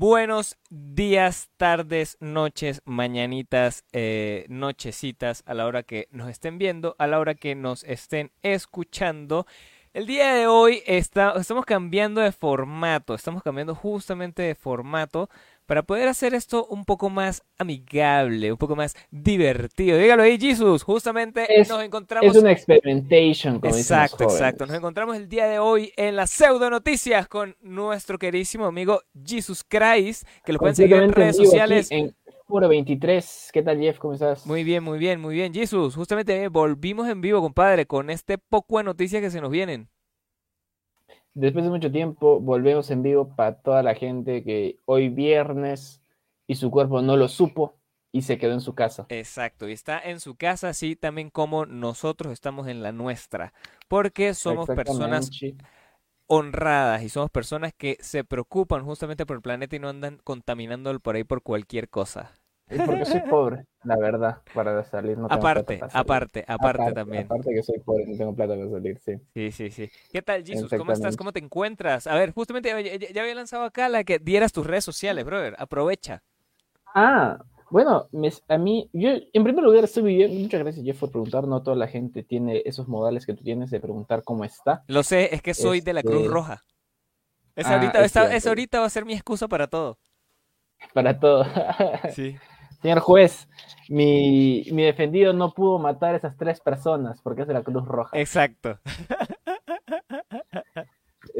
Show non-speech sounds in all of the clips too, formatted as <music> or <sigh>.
Buenos días, tardes, noches, mañanitas, eh, nochecitas, a la hora que nos estén viendo, a la hora que nos estén escuchando. El día de hoy está, estamos cambiando de formato, estamos cambiando justamente de formato para poder hacer esto un poco más amigable, un poco más divertido. Dígalo ahí, Jesus. Justamente Es- nos encontramos. Es una experimentation, como Exacto, exacto. Nos encontramos el día de hoy en las pseudo noticias con nuestro queridísimo amigo Jesus Christ, que lo pueden seguir en redes sociales. En Puro 23. ¿Qué tal, Jeff? ¿Cómo estás? Muy bien, muy bien, muy bien. Jesus, justamente eh, volvimos en vivo, compadre, con este poco de noticias que se nos vienen. Después de mucho tiempo, volvemos en vivo para toda la gente que hoy viernes y su cuerpo no lo supo y se quedó en su casa. Exacto, y está en su casa, así también como nosotros estamos en la nuestra, porque somos personas honradas y somos personas que se preocupan justamente por el planeta y no andan contaminándolo por ahí por cualquier cosa. Es porque soy pobre, la verdad, para salir. No tengo plata Aparte, para salir. aparte, aparte también. Aparte que soy pobre, no tengo plata para salir, sí. Sí, sí, sí. ¿Qué tal, Jesus? ¿Cómo estás? ¿Cómo te encuentras? A ver, justamente ya, había lanzado acá la que dieras tus redes sociales, brother. Aprovecha. Ah, bueno, a mí, yo en primer lugar estoy viviendo, muchas gracias Jeff por preguntar, no toda la gente tiene esos modales que tú tienes de preguntar cómo está. Lo sé, es que soy de la Cruz Este- Roja. Esa Ah, ahorita, es esta- cierto. esa ahorita va a ser mi excusa para todo. Para todo. Sí. <laughs> Señor juez, mi, mi defendido no pudo matar a esas tres personas porque es de la Cruz Roja. Exacto. <laughs>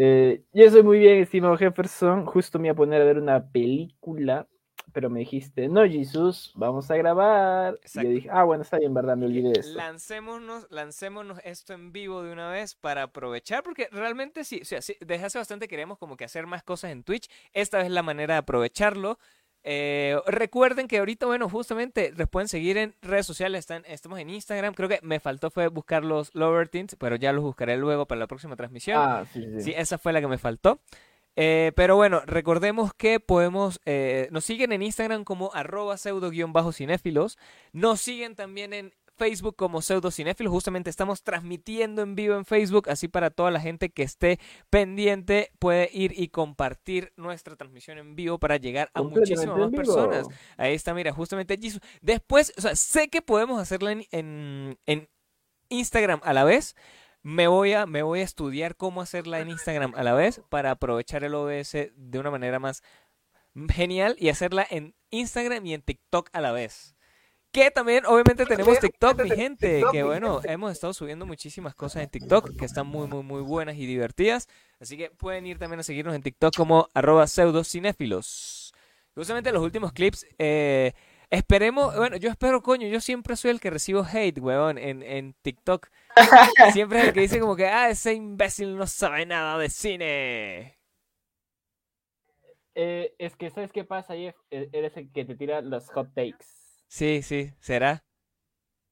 Eh, yo soy muy bien, estimado Jefferson. Justo me iba a poner a ver una película, pero me dijiste, no, Jesús, vamos a grabar. Y Exacto. yo dije, ah, bueno, está bien, verdad, me olvidé de eso. Lancémonos, lancémonos esto en vivo de una vez para aprovechar, porque realmente sí, o sea, sí, desde hace bastante queremos como que hacer más cosas en Twitch. Esta es la manera de aprovecharlo. Eh, recuerden que ahorita, bueno, justamente les pueden seguir en redes sociales, están, estamos en Instagram. Creo que me faltó fue buscar los Lower Teens, pero ya los buscaré luego para la próxima transmisión. Ah, sí, sí. Sí, esa fue la que me faltó. Eh, pero bueno, recordemos que podemos, eh, nos siguen en Instagram como arroba pseudo-cinéfilos, nos siguen también en Facebook como pseudocinéfilos, justamente estamos transmitiendo en vivo en Facebook, así para toda la gente que esté pendiente puede ir y compartir nuestra transmisión en vivo para llegar a muchísimas más personas. Ahí está, mira, justamente Jesus. Después, o sea, sé que podemos hacerla en, en, en Instagram a la vez. Me voy, a, me voy a estudiar cómo hacerla en Instagram a la vez para aprovechar el OBS de una manera más genial y hacerla en Instagram y en TikTok a la vez. Que también, obviamente, tenemos TikTok, mi gente. Que bueno, hemos estado subiendo muchísimas cosas en TikTok que están muy, muy, muy buenas y divertidas. Así que pueden ir también a seguirnos en TikTok como arroba pseudocinéfilos. Justamente los últimos clips, eh, esperemos, bueno, yo espero, coño, yo siempre soy el que recibo hate, weón, en, en TikTok. <laughs> Siempre es el que dice como que, ah, ese imbécil no sabe nada de cine. Eh, es que, ¿sabes qué pasa, Jeff? E- Eres el que te tira los hot takes. Sí, sí, ¿será?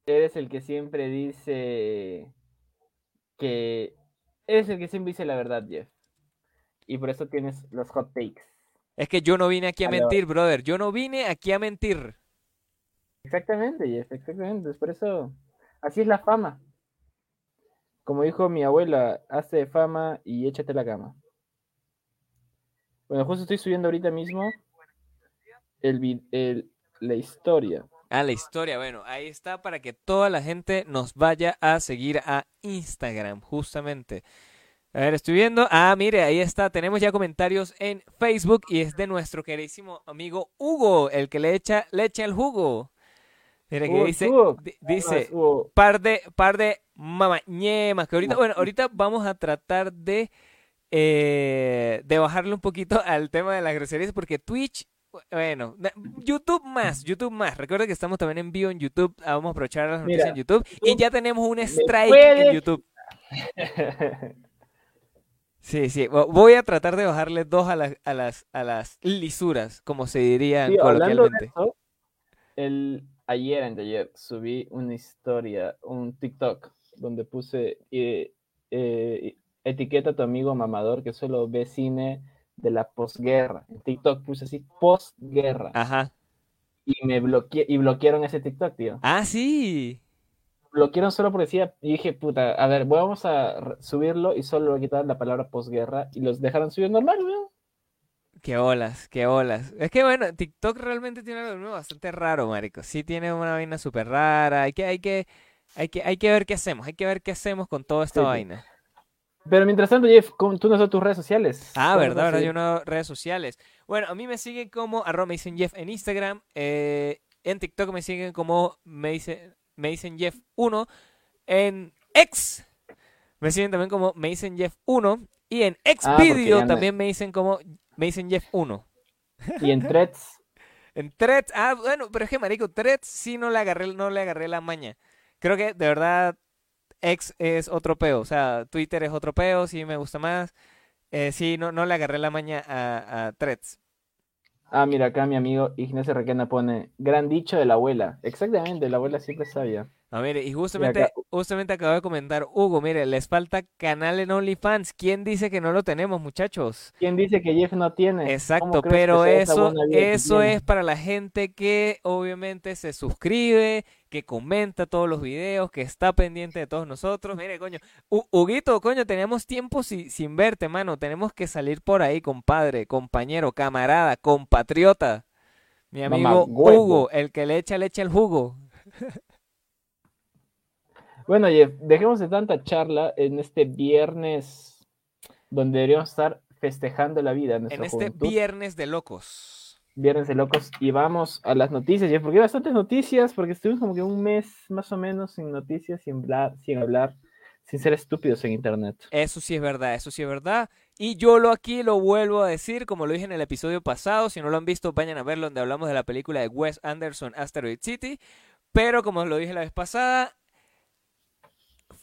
Eres el que siempre dice que... Eres el que siempre dice la verdad, Jeff. Y por eso tienes los hot takes. Es que yo no vine aquí a mentir, brother. Yo no vine aquí a mentir. Exactamente, Jeff, exactamente. Es por eso... Así es la fama. Como dijo mi abuela, hazte fama y échate la cama. Bueno, justo estoy subiendo ahorita mismo el, el- la historia. Ah, la historia, bueno, ahí está para que toda la gente nos vaya a seguir a Instagram, justamente. A ver, estoy viendo. Ah, mire, ahí está. Tenemos ya comentarios en Facebook y es de nuestro queridísimo amigo Hugo, el que le echa, le echa el jugo. Mire que dice, Ah, dice, par de, par de mamañemas, que ahorita, bueno, ahorita vamos a tratar de, eh, de bajarle un poquito al tema de las groserías, porque Twitch, bueno, YouTube más, YouTube más. Recuerda que estamos también en vivo en YouTube, ah, vamos a aprovechar las noticias Mira, en YouTube, y ya tenemos un strike puedes- en YouTube. <laughs> Sí, sí, vo- voy a tratar de bajarle dos a las, a las, a las lisuras, como se diría Sí, coloquialmente. eso, el, ayer, anteayer, subí una historia, un TikTok, donde puse eh, eh, etiqueta a tu amigo mamador que solo ve cine de la posguerra. En TikTok puse así, posguerra. Ajá. Y me bloqueé, y bloquearon ese TikTok, tío. Ah, sí. Bloquearon solo porque decía, y dije, puta, a ver, vamos a subirlo y solo voy a quitar la palabra posguerra y los dejaron subir normal, weón. Qué olas, qué olas. Es que bueno, TikTok realmente tiene algo bastante raro, marico. Sí tiene una vaina súper rara. Hay que, hay que, hay que, hay que ver qué hacemos. Hay que ver qué hacemos con toda esta vaina. Pero mientras tanto, Jeff, tú no sabes tus redes sociales. Ah, verdad, verdad, yo no redes sociales. Bueno, a mí me siguen como arroba me dicen Jeff en Instagram. Eh, en TikTok me siguen como me dicen, me dicen Jeff 1. En X me siguen también como me dicen Jeff 1. Y en Xvideo ah, también me dicen como me dicen Jeff 1. ¿Y en Threads? <laughs> en Threads, ah, bueno, pero es que marico, Threads sí no le agarré, no le agarré la maña. Creo que de verdad X es otro peo, o sea, Twitter es otro peo, sí me gusta más. Eh, sí, no, no le agarré la maña a, a Threads. Ah, mira, acá mi amigo Ignacio Requena pone, gran dicho de la abuela. Exactamente, la abuela siempre sabía. No, mire, y justamente, justamente acabo de comentar, Hugo, mire, les falta canal en OnlyFans. ¿Quién dice que no lo tenemos, muchachos? ¿Quién dice que Jeff no tiene? Exacto, pero eso, eso es para la gente que obviamente se suscribe, que comenta todos los videos, que está pendiente de todos nosotros. Mire, coño, Huguito, coño, tenemos tiempo sin verte, mano. Tenemos que salir por ahí, compadre, compañero, camarada, compatriota. Mi amigo Hugo, el que le echa leche al jugo. Bueno, Jeff, dejemos de tanta charla en este viernes donde deberíamos estar festejando la vida. En este viernes de locos. Viernes de locos. Y vamos a las noticias, Jeff, porque hay bastantes noticias, porque estuvimos como que un mes más o menos sin noticias, sin hablar, sin hablar, sin ser estúpidos en internet. Eso sí es verdad, eso sí es verdad. Y yo lo aquí lo vuelvo a decir, como lo dije en el episodio pasado. Si no lo han visto, vayan a verlo, donde hablamos de la película de Wes Anderson, Asteroid City. Pero como lo dije la vez pasada,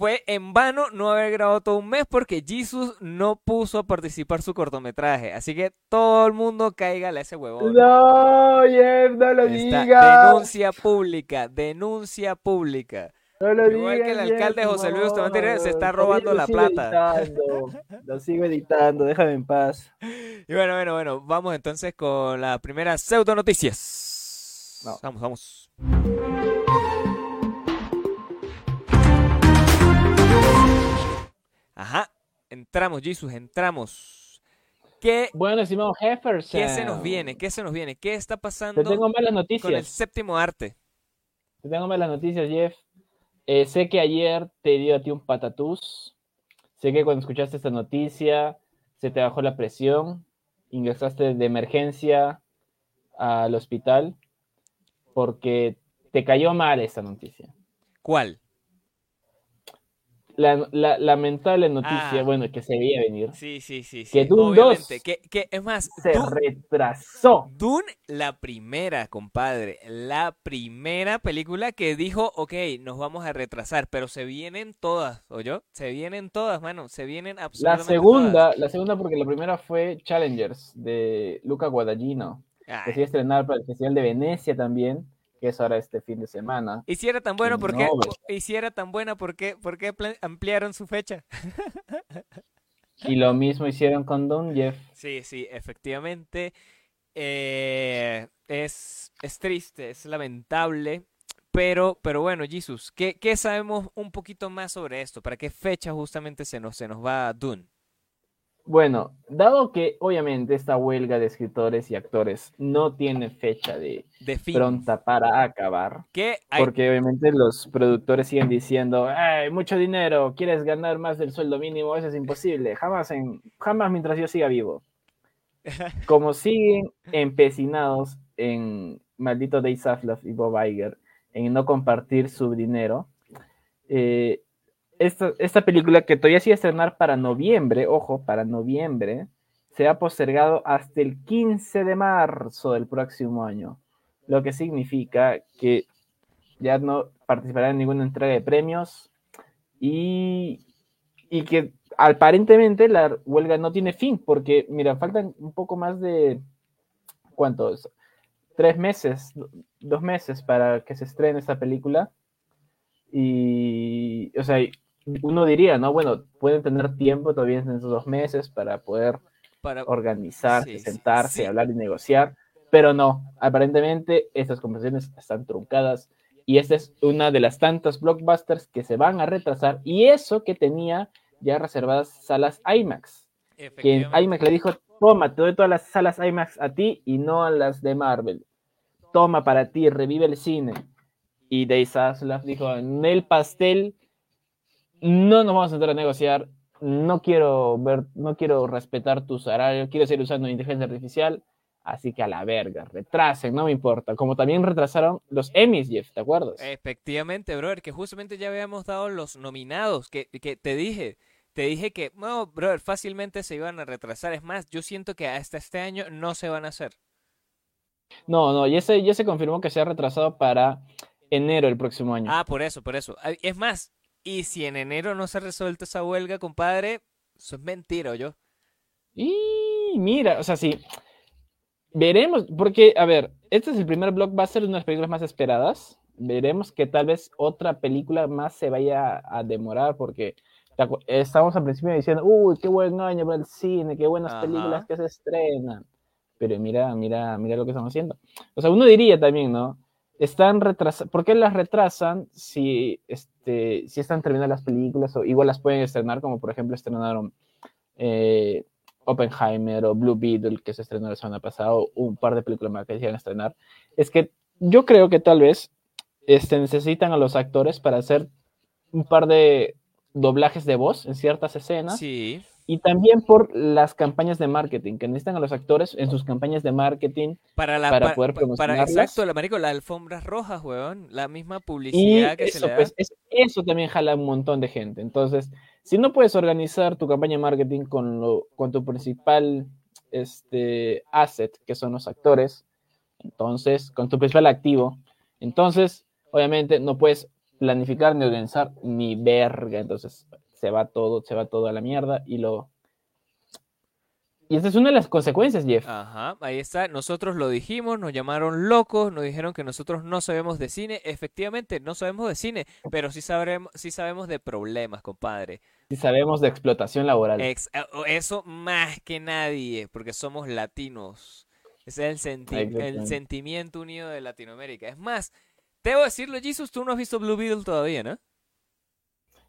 fue en vano no haber grabado todo un mes porque Jesus no puso a participar su cortometraje. Así que todo el mundo caiga a ese huevón. No, Jeff, no lo digas. Denuncia pública, denuncia pública. No lo Igual que el alcalde José Luis Bustamante se está robando la plata. lo sigo editando, déjame en paz. <laughs> Y bueno, bueno, bueno, vamos entonces con la primera pseudo noticias. Vamos, vamos. Ajá, entramos, Jesus, entramos. ¿Qué, bueno, estimado Jefferson. ¿Qué se nos viene? ¿Qué se nos viene? ¿Qué está pasando Te tengo malas noticias. con el séptimo arte? Te tengo malas noticias, Jeff. Eh, sé que ayer te dio a ti un patatús. Sé que cuando escuchaste esta noticia se te bajó la presión. Ingresaste de emergencia al hospital porque te cayó mal esta noticia. ¿Cuál? La, la, lamentable noticia, ah. bueno, que se veía venir. Sí, sí, sí. Que Dune 2 que, que, es más, se retrasó. Dune, la primera, compadre, la primera película que dijo, ok, nos vamos a retrasar, pero se vienen todas, yo Se vienen todas, mano, se vienen absolutamente La segunda, todas. la segunda porque la primera fue Challengers de Luca Guadagnino, que se iba a estrenar para el Festival de Venecia también que es ahora este fin de semana. Y si era tan bueno, ¿por qué? Y si era tan buena, ¿por qué, ¿por qué ampliaron su fecha? y lo mismo hicieron con Don Jeff. Sí, sí, efectivamente. Eh, es, es triste, es lamentable. Pero, pero bueno, Jesus, ¿qué, ¿qué, sabemos un poquito más sobre esto? ¿Para qué fecha justamente se nos, se nos va Dune? Bueno, dado que obviamente esta huelga de escritores y actores no tiene fecha de, pronta para acabar, ¿Qué porque obviamente los productores siguen diciendo, ¡ay, mucho dinero! ¿Quieres ganar más del sueldo mínimo? Eso es imposible, jamás, en, jamás mientras yo siga vivo. <laughs> Como siguen empecinados en maldito Dave Safloff y Bob Iger en no compartir su dinero, eh, esta, película que todavía iba a estrenar para noviembre, ojo, para noviembre, se ha postergado hasta el 15 de marzo del próximo año, lo que significa que ya no participará en ninguna entrega de premios y, y que aparentemente la huelga no tiene fin, porque mira, faltan un poco más de, ¿cuántos? Tres meses, dos meses para que se estrene esta película. Y, o sea, uno diría, ¿no? Bueno, pueden tener tiempo todavía en esos dos meses para poder para... organizarse, sentarse, hablar y negociar, pero no, aparentemente estas conversaciones están truncadas y esta es una de las tantas blockbusters que se van a retrasar y eso que tenía ya reservadas salas IMAX. Que IMAX le dijo, toma, te doy todas las salas IMAX a ti y no a las de Marvel. Toma para ti, revive el cine. Y Dave Zaslav dijo, en el pastel no nos vamos a entrar a negociar, no quiero ver, no quiero respetar tu salario, quiero seguir usando inteligencia artificial, así que a la verga, retrasen, no me importa. Como también retrasaron los Emmys, Jeff, ¿te acuerdas? Efectivamente, brother, que justamente ya habíamos dado los nominados, que, que te dije, te dije que, no, brother, fácilmente se iban a retrasar. Es más, yo siento que hasta este año no se van a hacer. No, no, ya se, ya se confirmó que se ha retrasado para enero del próximo año. Ah, por eso, por eso. Es más, y si en enero no se ha resuelto esa huelga, compadre, eso es mentira, yo. Y mira, o sea, sí. Veremos, porque, a ver, este es el primer blockbuster de una de las películas más esperadas. Veremos que tal vez otra película más se vaya a demorar, porque estamos al principio diciendo, uy, qué buen año para el cine, qué buenas películas que se estrenan. Pero mira, mira, mira lo que estamos haciendo. O sea, uno diría también, ¿no? Están retrasadas, ¿por qué las retrasan si, este, si están terminando las películas o igual las pueden estrenar, como por ejemplo estrenaron eh, Oppenheimer o Blue Beetle, que se estrenó la semana pasada, o un par de películas más que a estrenar? Es que yo creo que tal vez este, necesitan a los actores para hacer un par de doblajes de voz en ciertas escenas. Sí. Y también por las campañas de marketing, que necesitan a los actores en sus campañas de marketing para, la, para, poder promocionarlas. Para, exacto, la, marico, la alfombras rojas, weón, la misma publicidad que eso, se le da. Pues, eso también jala un montón de gente. Entonces, si no puedes organizar tu campaña de marketing con, lo, con tu principal este, asset, que son los actores, entonces, con tu principal activo, entonces, obviamente, no puedes planificar ni organizar ni verga. Entonces se va todo, se va todo a la mierda y lo... Y esta es una de las consecuencias, Jeff. Ajá, ahí está. Nosotros lo dijimos, nos llamaron locos, nos dijeron que nosotros no sabemos de cine. Efectivamente, no sabemos de cine, pero sí, sabremos, sí sabemos de problemas, compadre. Sí sabemos de explotación laboral. eso más que nadie, porque somos latinos. Ese es el, el sentimiento unido de Latinoamérica. Es más, Debo decirlo, Jesus, tú no has visto Blue Beetle todavía, ¿no?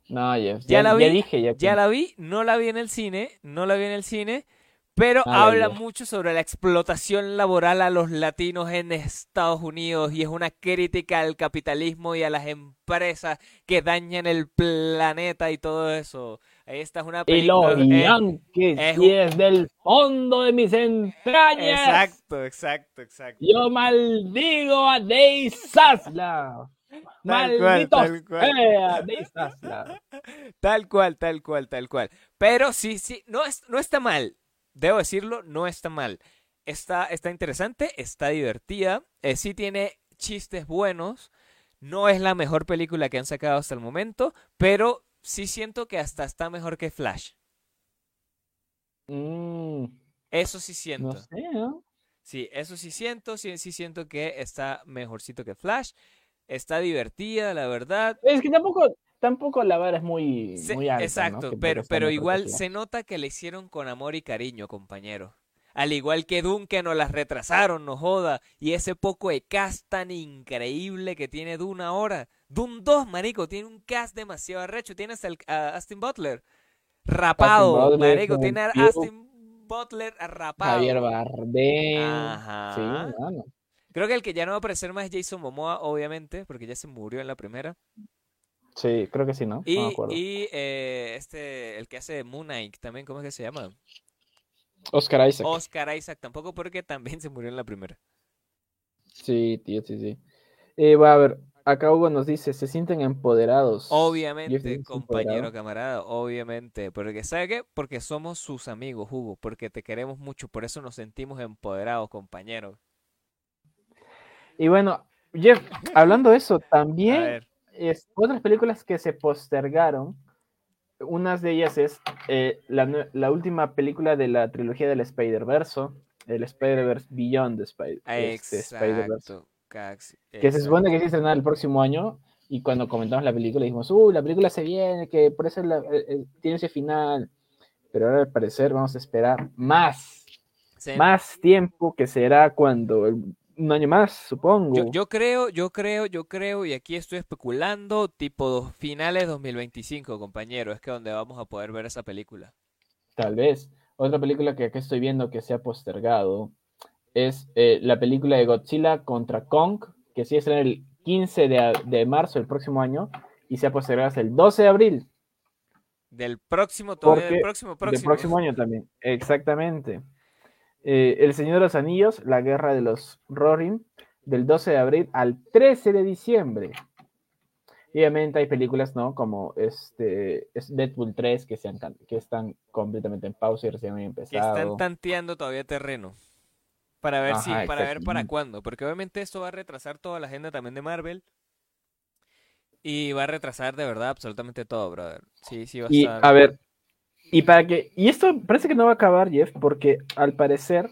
No, ya, ya, la vi, dije. Ya, la vi, no la vi en el cine, no la vi en el cine, pero ah, habla mucho sobre la explotación laboral a los latinos en Estados Unidos y es una crítica al capitalismo y a las empresas que dañan el planeta y todo eso. Esta es una película. Y lo es, es del fondo de mis entrañas. Exacto, exacto, exacto. Yo maldigo a Dave Sasla. Tal cual, <laughs> tal cual. Tal cual, tal cual, Pero sí, sí, no, es, no está mal. Debo decirlo, no está mal. Está, está interesante, está divertida. Eh, sí tiene chistes buenos. No es la mejor película que han sacado hasta el momento, pero sí siento que hasta está mejor que Flash. Mm. eso sí siento. No sé, ¿no? Sí, eso sí siento, sí, sí siento que está mejorcito que Flash. Está divertida, la verdad. Es que tampoco, tampoco la vara es muy, muy alta. Exacto, pero, pero igual se nota que le hicieron con amor y cariño, compañero. Al igual que Dune, que nos las retrasaron, no joda. Y ese poco de cast tan increíble que tiene Dune ahora. Dune 2, marico, tiene un cast demasiado arrecho. Tienes al, a Austin Butler rapado, marico. Tiene a Austin Butler rapado. Javier Bardem. Ajá. Sí, Creo que el que ya no va a aparecer más es Jason Momoa, obviamente, porque ya se murió en la primera. Sí, creo que sí, ¿no? Y, no me acuerdo. y eh, este, el que hace Moon Knight, también, ¿cómo es que se llama? Oscar Isaac. Oscar Isaac, tampoco porque también se murió en la primera. Sí, tío, sí, sí. Eh, va a ver, acá Hugo nos dice, se sienten empoderados. Obviamente, compañero, camarada, obviamente. Porque, ¿sabe qué? Porque somos sus amigos, Hugo, porque te queremos mucho, por eso nos sentimos empoderados, compañero. Y bueno, Jeff, hablando de eso, también es, otras películas que se postergaron unas de ellas es eh, la, última película de la trilogía del Spider-Verse, el Spider-Verse Beyond the Spider este, Spider-Verse. Que se supone que se estrenará el próximo año. Y cuando comentamos la película dijimos, uh, la película se viene, que por eso tiene ese final. Pero ahora al parecer vamos a esperar más. Más tiempo que será cuando el un año más, supongo. Yo, creo, yo creo, yo creo, y aquí estoy especulando, tipo dos, finales 2025, compañero, es que donde vamos a poder ver esa película. Tal vez. otra película que aquí estoy viendo que se ha postergado es eh, la película de Godzilla contra Kong, que sí es el 15 de, de marzo del próximo año y se ha postergado hasta el 12 de abril. Del próximo, todavía del próximo, Del próximo año también, exactamente. Eh, el Señor de los Anillos, La Guerra de los Rorin, del 12 de abril al 13 de diciembre. Y obviamente hay películas, ¿no? Como este, es Deadpool 3 que, se han que están completamente en pausa y recién han Que empezado. están tanteando todavía terreno. Para ver si, para ver para cuándo. Porque obviamente esto va a retrasar toda la agenda también de Marvel. Y va a retrasar de verdad absolutamente todo, brother. Sí, sí va a Y estar. a ver, y para que, y esto parece que no va a acabar, Jeff, porque al parecer,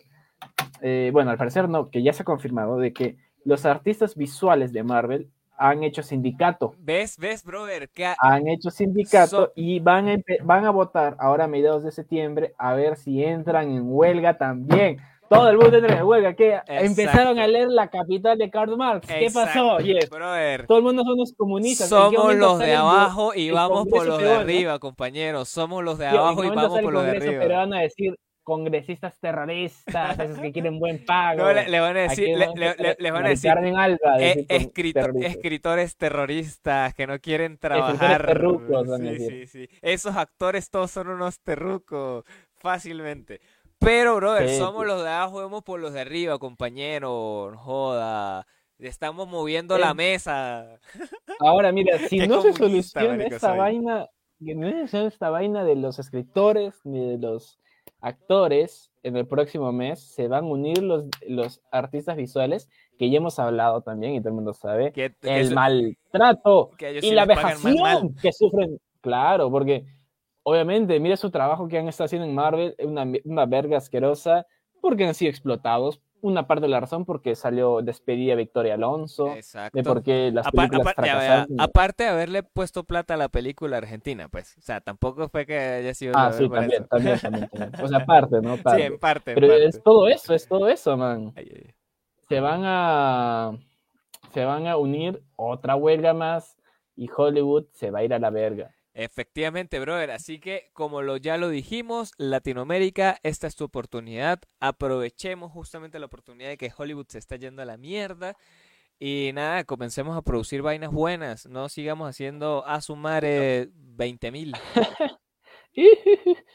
eh, bueno, al parecer no, que ya se ha confirmado de que los artistas visuales de Marvel han hecho sindicato, ¿Ves? ¿Ves, brother? Que han hecho sindicato So- y van a, van a votar ahora a mediados de septiembre a ver si entran en huelga también. Todo el mundo entra en huelga, que empezaron a leer la capital de Karl Marx. ¿Qué pasó, Exacto? Brother. Todo el mundo son los comunistas. ¿En qué Somos los de abajo y vamos por los de arriba, compañeros. Somos los de Tío, ¿en abajo qué y vamos por los de arriba. peruano a decir congresistas terroristas, esos que quieren buen pago? No, le, le van a decir, le, les van a decir eh, terroristas. escritores terroristas que no quieren trabajar. terrucos, van a Sí, decir. sí, sí. Esos actores todos son unos terrucos, fácilmente. Pero, brother, somos los de abajo, vamos por los de arriba, compañero. no Joda. Estamos moviendo Eh, la mesa. Ahora, mira, si <laughs> Qué no se soluciona esta soy. vaina, no se soluciona esta vaina de los escritores ni de los actores en el próximo mes, se van a unir los, los artistas visuales, que ya hemos hablado también y todo el mundo sabe, Que, el maltrato que y sí la vejación que sufren. Claro, porque obviamente, mira su trabajo que han estado haciendo en Marvel, una, una verga asquerosa, porque han sido explotados. Una parte de la razón porque salió despedida Victoria Alonso, Exacto. de por qué las películas apa- ya, ya, fracasaron. aparte de haberle puesto plata a la película argentina, pues. O sea, tampoco fue que haya sido. Ah, sí, también, también, también, también. O sea, aparte, ¿no? <laughs> Sí, en parte. en Pero parte. es todo eso, es todo eso, man. Ay, ay, ay. Se van a se van a unir otra huelga más y Hollywood se va a ir a la verga. Efectivamente, brother. Así que, como lo, ya lo dijimos, Latinoamérica, esta es tu oportunidad. Aprovechemos justamente la oportunidad de que Hollywood se está yendo a la mierda. Y nada, comencemos a producir vainas buenas. No sigamos haciendo a sumar 20 mil. <laughs>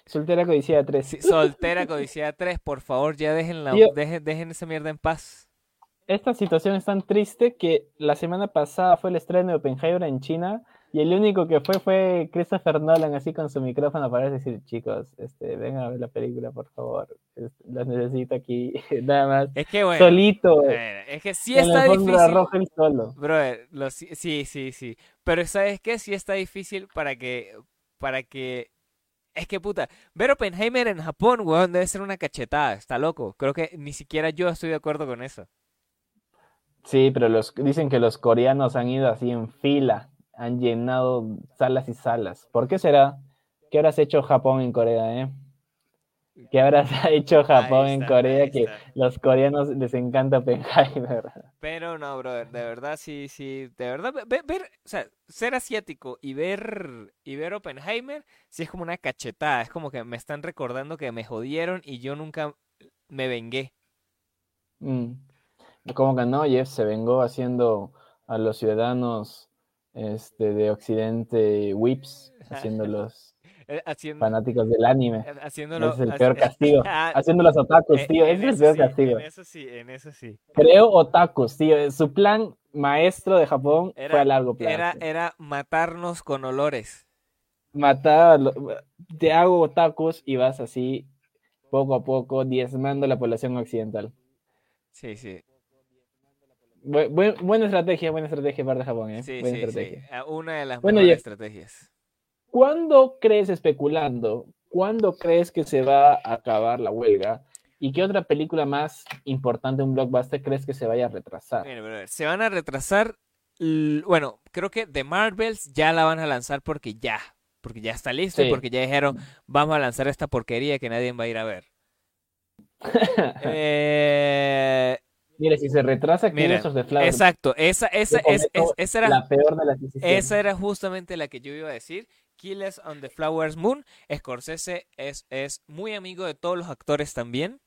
Soltera codiciada 3. soltera Codicea 3, por favor, ya dejen, la, dejen, dejen esa mierda en paz. Esta situación es tan triste que la semana pasada fue el estreno de Oppenheimer en China y el único que fue fue Christopher Nolan así con su micrófono para decir, chicos, este, vengan a ver la película, por favor. Este, los necesito aquí, <laughs> nada más. Es que bueno, Solito, eh, es que sí está difícil. roja y solo. Brother, lo, sí, sí, sí, sí. Pero ¿sabes qué? Sí está difícil para que, para que... Es que puta, ver Oppenheimer en Japón, weón, debe ser una cachetada, está loco. Creo que ni siquiera yo estoy de acuerdo con eso. Sí, pero los, dicen que los coreanos han ido así en fila, han llenado salas y salas. ¿Por qué será? ¿Qué habrás hecho Japón en Corea, eh? ¿Qué habrás <laughs> hecho Japón en Corea que los coreanos les encanta Oppenheimer? Pero no, brother, de verdad sí, sí, de verdad ve- ve- ver, o sea, ser asiático y ver y ver Oppenheimer sí es como una cachetada, es como que me están recordando que me jodieron y yo nunca me vengué. Mm. Como que no, Jeff se vengó haciendo a los ciudadanos este, de Occidente whips, <laughs> haciéndolos Eh, Haciendo fanáticos del anime. eh, haciéndolo es el peor castigo. <laughs> Ah, Haciéndolos otakus, tío. Ese es el peor sí, castigo. En eso sí, en eso sí. Creo otakus, tío. Su plan maestro de Japón fue Era- a largo plazo. Era, era matarnos con olores. Matar, te hago otakus y vas así, poco a poco, diezmando la población occidental. Sí, sí. Bu- buen- buena estrategia, buena estrategia para Japón, ¿eh? Sí, buena sí, sí. estrategia. Ah, Una de las Bueno, mejores estrategias. ¿Cuándo crees, especulando, cuándo crees que se va a acabar la huelga? ¿Y qué otra película más importante, un blockbuster, crees que se vaya a retrasar? Mira, se van a retrasar. Bueno, creo que The Marvels ya la van a lanzar porque ya. Porque ya está listo y porque ya dijeron, vamos a lanzar esta porquería que nadie va a ir a ver. <laughs> Eh, Mire, si se retrasa, Mira, the Flower exacto, esa, esa, es, es- esa era, la peor de las decisiones. esa era justamente la que yo iba a decir, Killers on the Flowers Moon. Scorsese es, es muy amigo de todos los actores también.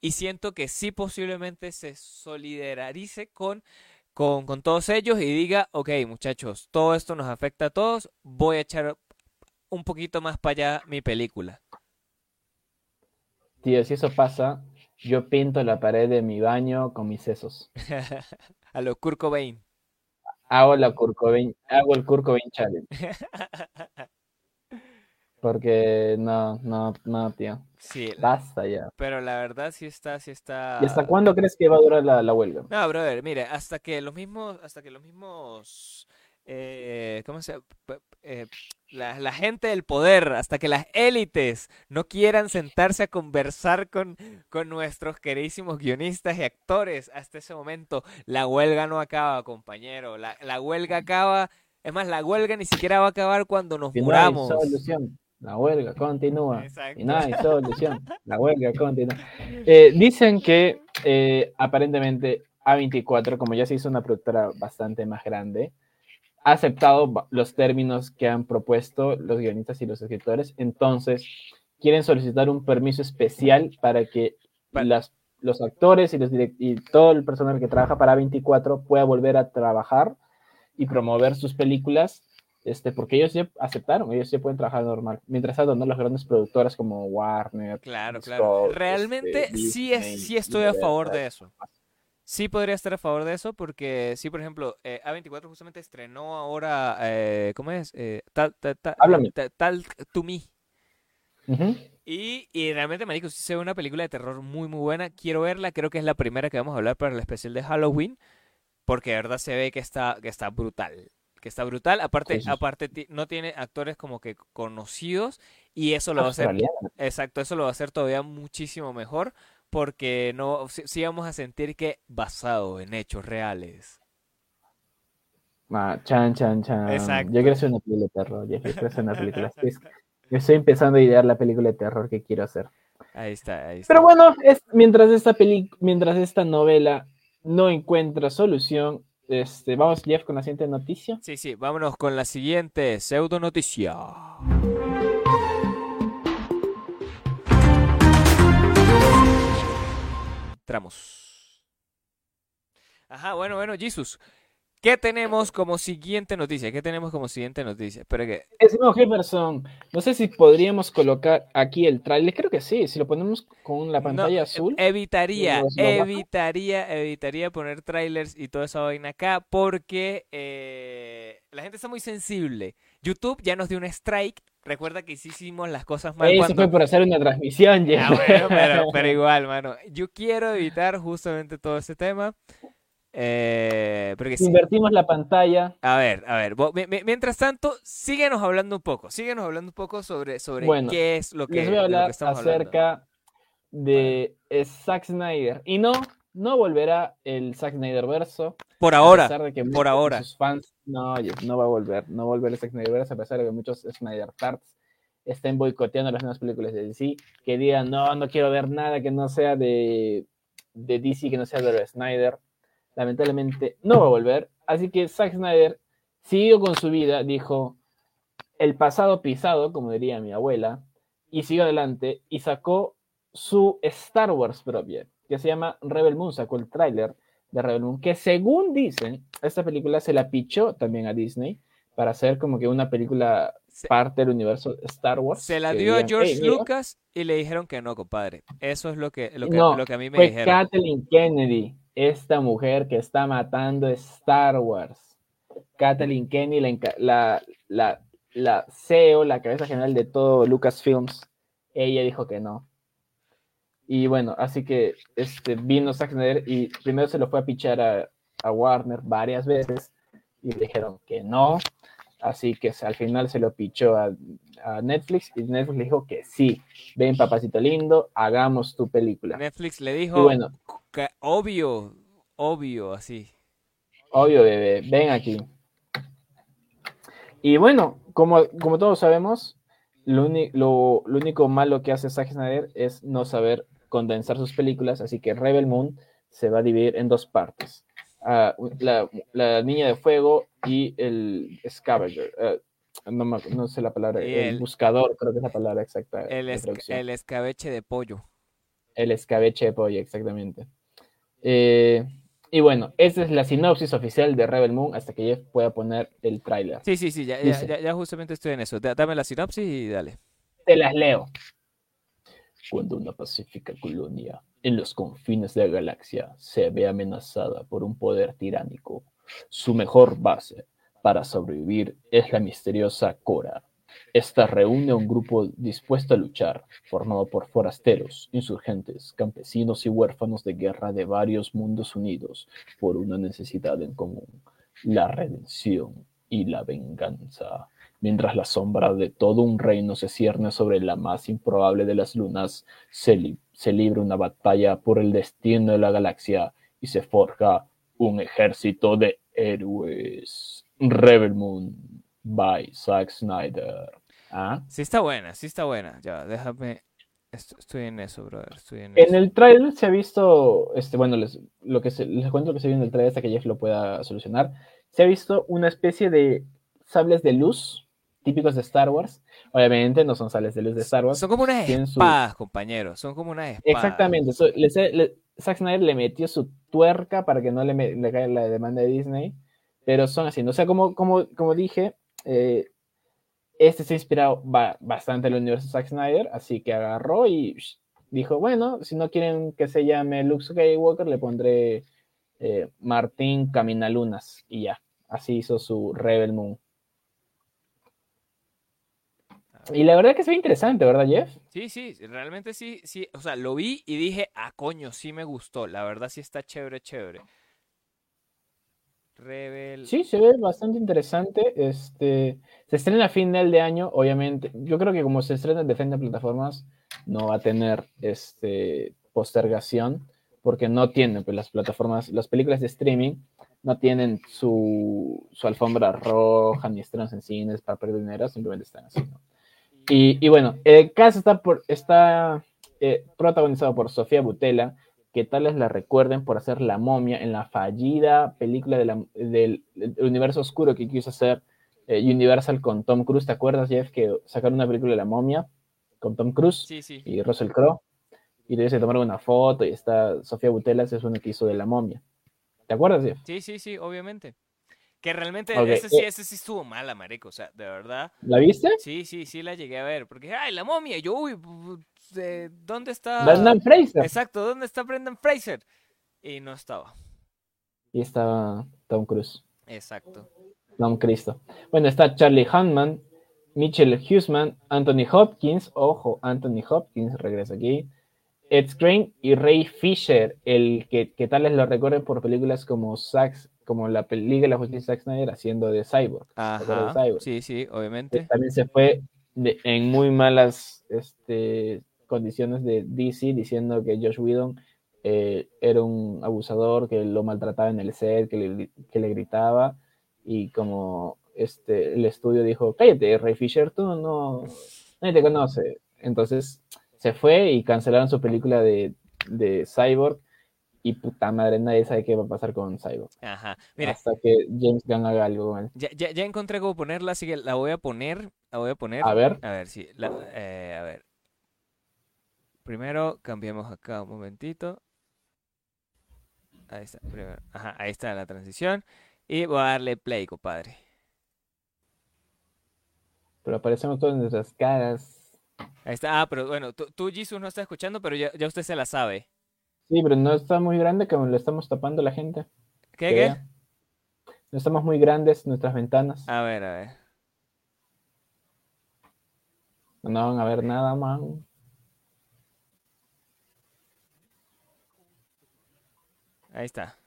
Y siento que sí posiblemente se solidarice con, con, con todos ellos y diga, ok muchachos, todo esto nos afecta a todos, voy a echar un poquito más para allá mi película. Tío, si eso pasa, yo pinto la pared de mi baño con mis sesos. <laughs> a lo Kurt Cobain. Hago, la Kurt Cobain- hago el Kurt Cobain Challenge. <laughs> Porque no, no, no, tío. sí, Basta ya. pero la verdad sí está, sí está. ¿Y hasta cuándo crees que va a durar la, la huelga? No, brother, mire, hasta que los mismos, hasta que los mismos, eh, ¿cómo se, eh, la, la gente del poder, hasta que las élites no quieran sentarse a conversar con, con nuestros queridísimos guionistas y actores, hasta ese momento la huelga no acaba, compañero, la, la huelga acaba, es más, la huelga ni siquiera va a acabar cuando nos Si no muramos. solución, la huelga continúa. Exacto. Y no hay solución, la huelga continúa. Eh, dicen que eh, aparentemente A24, como ya se hizo una productora bastante más grande, ha aceptado los términos que han propuesto los guionistas y los escritores. Entonces, quieren solicitar un permiso especial para que las, los actores y, los y todo el personal que trabaja para A24 pueda volver a trabajar y promover sus películas este, porque ellos ya aceptaron, ellos ya pueden trabajar normal. Mientras tanto, ¿no? las grandes productoras como Warner, Claro, Scott, claro. Realmente este, sí, es, sí estoy a favor de eso. Sí podría estar a favor de eso porque sí, por ejemplo, eh, A24 justamente estrenó ahora, eh, ¿cómo es? Eh, tal, tal, tal, Háblame. tal, Tal to Me. Y, y realmente, marico, sí se ve una película de terror muy, muy buena. Quiero verla, creo que es la primera que vamos a hablar para el especial de Halloween, porque de verdad se ve que está, que está brutal. Que está brutal. Aparte, Sí, aparte no tiene actores como que conocidos y eso lo va a hacer. Exacto, eso lo va a hacer todavía muchísimo mejor porque no sí, sí vamos a sentir que basado en hechos reales. Ah, chan, chan, chan. Exacto. Yo quiero hacer una película de terror. Yo quiero hacer una película. <laughs> Estoy, yo estoy empezando a idear la película de terror que quiero hacer. Ahí está, ahí está. Pero bueno, es, mientras, esta peli, mientras esta novela no encuentra solución, este, vamos, Jeff, con la siguiente noticia. Sí, sí, vámonos con la siguiente pseudo noticia. Entramos. Ajá, bueno, bueno, Jesus. ¿Qué tenemos como siguiente noticia? ¿Qué tenemos como siguiente noticia? Espera que Estimado Jefferson, no sé si podríamos colocar aquí el tráiler. Creo que sí, si lo ponemos con la pantalla No, azul. Evitaría, evitaría, evitaría poner trailers y toda esa vaina acá porque eh, la gente está muy sensible. YouTube ya nos dio un strike. Recuerda que sí hicimos las cosas mal Eso cuando... fue por hacer una transmisión, Jeff. Ah, bueno, pero, <laughs> pero igual, mano. Yo quiero evitar justamente todo ese tema. eh, porque sí. Invertimos la pantalla. A ver, a ver. Mientras tanto, síguenos hablando un poco. Síguenos hablando un poco sobre, sobre Bueno, qué es lo que, Les voy a hablar hablando. acerca de Zack Snyder. Y no, no volverá el Zack Snyder verso. Por a ahora. pesar de que por ahora. Sus fans, no, no va a volver, no va a volver el Zack Snyder verso, a pesar de que muchos Snyder Tarts estén boicoteando las nuevas películas de DC, que digan, no, no quiero ver nada que no sea de, de DC, que no sea de Snyder. Lamentablemente no va a volver. Así que Zack Snyder siguió con su vida, dijo, el pasado pisado, como diría mi abuela, y siguió adelante y sacó su Star Wars propia, que se llama Rebel Moon, sacó el tráiler de Rebel Moon, que según dicen, esta película se la pichó también a Disney para hacer como que una película Se- parte del universo Star Wars. Se la dio a George "Hey, mira, Lucas y le dijeron que no, compadre. Eso es lo que, lo que, No, lo que a mí me Fue dijeron. Kathleen Kennedy, esta mujer que está matando Star Wars. Kathleen Kennedy, la, la, la, la CEO, la cabeza general de todo Lucasfilms, ella dijo que no. Y bueno, así que este, vino Zack Snyder y primero se lo fue a pichar a, a Warner varias veces y le dijeron que no. Así que al final se lo pichó a, a Netflix y Netflix le dijo que sí. Ven, papacito lindo, hagamos tu película. Netflix le Y dijo, bueno, que obvio, obvio, así. Obvio, bebé, ven aquí. Y bueno, como, como todos sabemos, lo, lo- lo único malo que hace Zack Snyder es no saber condensar sus películas, así que Rebel Moon se va a dividir en dos partes. Ah, la, la Niña de Fuego y el Scavenger. eh, no, me- no sé la palabra, el, el- buscador, creo que es la palabra exacta. El, escabeche de pollo. El escabeche de pollo, exactamente. Eh, y bueno, esa es la sinopsis oficial de Rebel Moon hasta que Jeff pueda poner el tráiler. Sí, sí, sí, ya, ya, Dice. ya, ya justamente estoy en eso. Da- Dame la sinopsis y dale. Te las leo. Cuando una pacífica colonia en los confines de la galaxia se ve amenazada por un poder tiránico, su mejor base para sobrevivir es la misteriosa Cora. Esta reúne a un grupo dispuesto a luchar, formado por forasteros, insurgentes, campesinos y huérfanos de guerra de varios mundos unidos por una necesidad en común, la redención y la venganza. Mientras la sombra de todo un reino se cierne sobre la más improbable de las lunas, se, li- se libra una batalla por el destino de la galaxia y se forja un ejército de héroes. Rebel Moon by Zack Snyder. ¿Ah? Sí está buena, sí está buena. Ya, déjame. est- Estoy en eso, brother. Estoy en En eso. el trailer se ha visto, este, bueno, les, lo que se, les cuento lo que se vio en el trailer hasta que Jeff lo pueda solucionar. Se ha visto una especie de sables de luz típicos de Star Wars. Obviamente no son sables de luz de Star Wars. Son como unas tienen su- espadas, compañeros. Son como unas espadas. Exactamente. so- les- le- Zack Snyder le metió su tuerca para que no le, me- le caiga la demanda de Disney. Pero son así. O sea, como, como, como dije, eh, este se ha inspirado ba- bastante en el universo de Zack Snyder. Así que agarró y dijo: Bueno, si no quieren que se llame Luke Skywalker, le pondré eh, Martín Caminalunas. Y ya. Así hizo su Rebel Moon. Y la verdad que se ve interesante, ¿verdad, Jeff? Sí, sí, realmente sí, sí. O sea, lo vi y dije, ah, coño, sí me gustó. La verdad sí está chévere, chévere. Rebel. Sí, se ve bastante interesante. Este, se estrena a final de año, obviamente. Yo creo que como se estrena en diferentes plataformas, no va a tener este, postergación, porque no tienen pues, las plataformas, las películas de streaming no tienen su, su alfombra roja ni estrenos en cines para perder dinero, simplemente están así. ¿no? Y, y bueno, el caso está, por, está eh, protagonizado por Sofía Butela, que tales la recuerden por hacer la momia en la fallida película de la- del, del universo oscuro que quiso hacer eh, Universal con Tom Cruise. ¿Te acuerdas, Jeff, que sacaron una película de la momia con Tom Cruise Sí, sí. y Russell Crowe? Y de ahí se tomaron una foto y está Sofía Butela, esa es una que hizo de la momia. ¿Te acuerdas, Jeff? Sí, sí, sí, obviamente. Que realmente Ok, ese sí, eh. ese sí estuvo mala, marico. O sea, de verdad. ¿La viste? Sí, sí, sí la llegué a ver. Porque, ay, la momia. Yo, uy, ¿dónde está? Brendan Fraser. Exacto, ¿dónde está Brendan Fraser? Y no estaba. Y estaba Tom Cruise. Exacto. Tom Cristo. Bueno, está Charlie Hunnam, Mitchell Huseman, Anthony Hopkins, ojo, Anthony Hopkins regresa aquí, Ed Skrein y Ray Fisher, el que, que tales lo recuerden por películas como Zack, como la Liga de la Justicia de Zack Snyder haciendo de Cyborg. ¿te acuerdas de Ajá. Cyborg? Sí, sí, obviamente. También se fue de- en muy malas este, condiciones de DC diciendo que Josh Whedon eh, era un abusador, que lo maltrataba en el set, que le, que le gritaba y como este, el estudio dijo, cállate, Ray Fisher, tú no, nadie te conoce. Entonces se fue y cancelaron su película de, de Cyborg y puta madre, nadie sabe qué va a pasar con Cyborg. Ajá. Mira, Hasta que James Gunn haga algo con él. ya, ya, ya encontré cómo ponerla, así que la voy a poner. La voy a poner. A ver, A ver, sí. la- eh, a ver. Primero cambiamos acá un momentito. Ahí está. primero. Ajá, ahí está la transición. Y voy a darle play, compadre. pero aparecemos todas nuestras caras. Ahí está. Ah, pero bueno, tú, tú Jesus, no está escuchando, pero ya, ya usted se la sabe. Sí, pero no está muy grande como lo estamos tapando la gente. ¿Qué, que qué? No estamos muy grandes nuestras ventanas. A ver, a ver. No van a ver nada, man. Ahí está.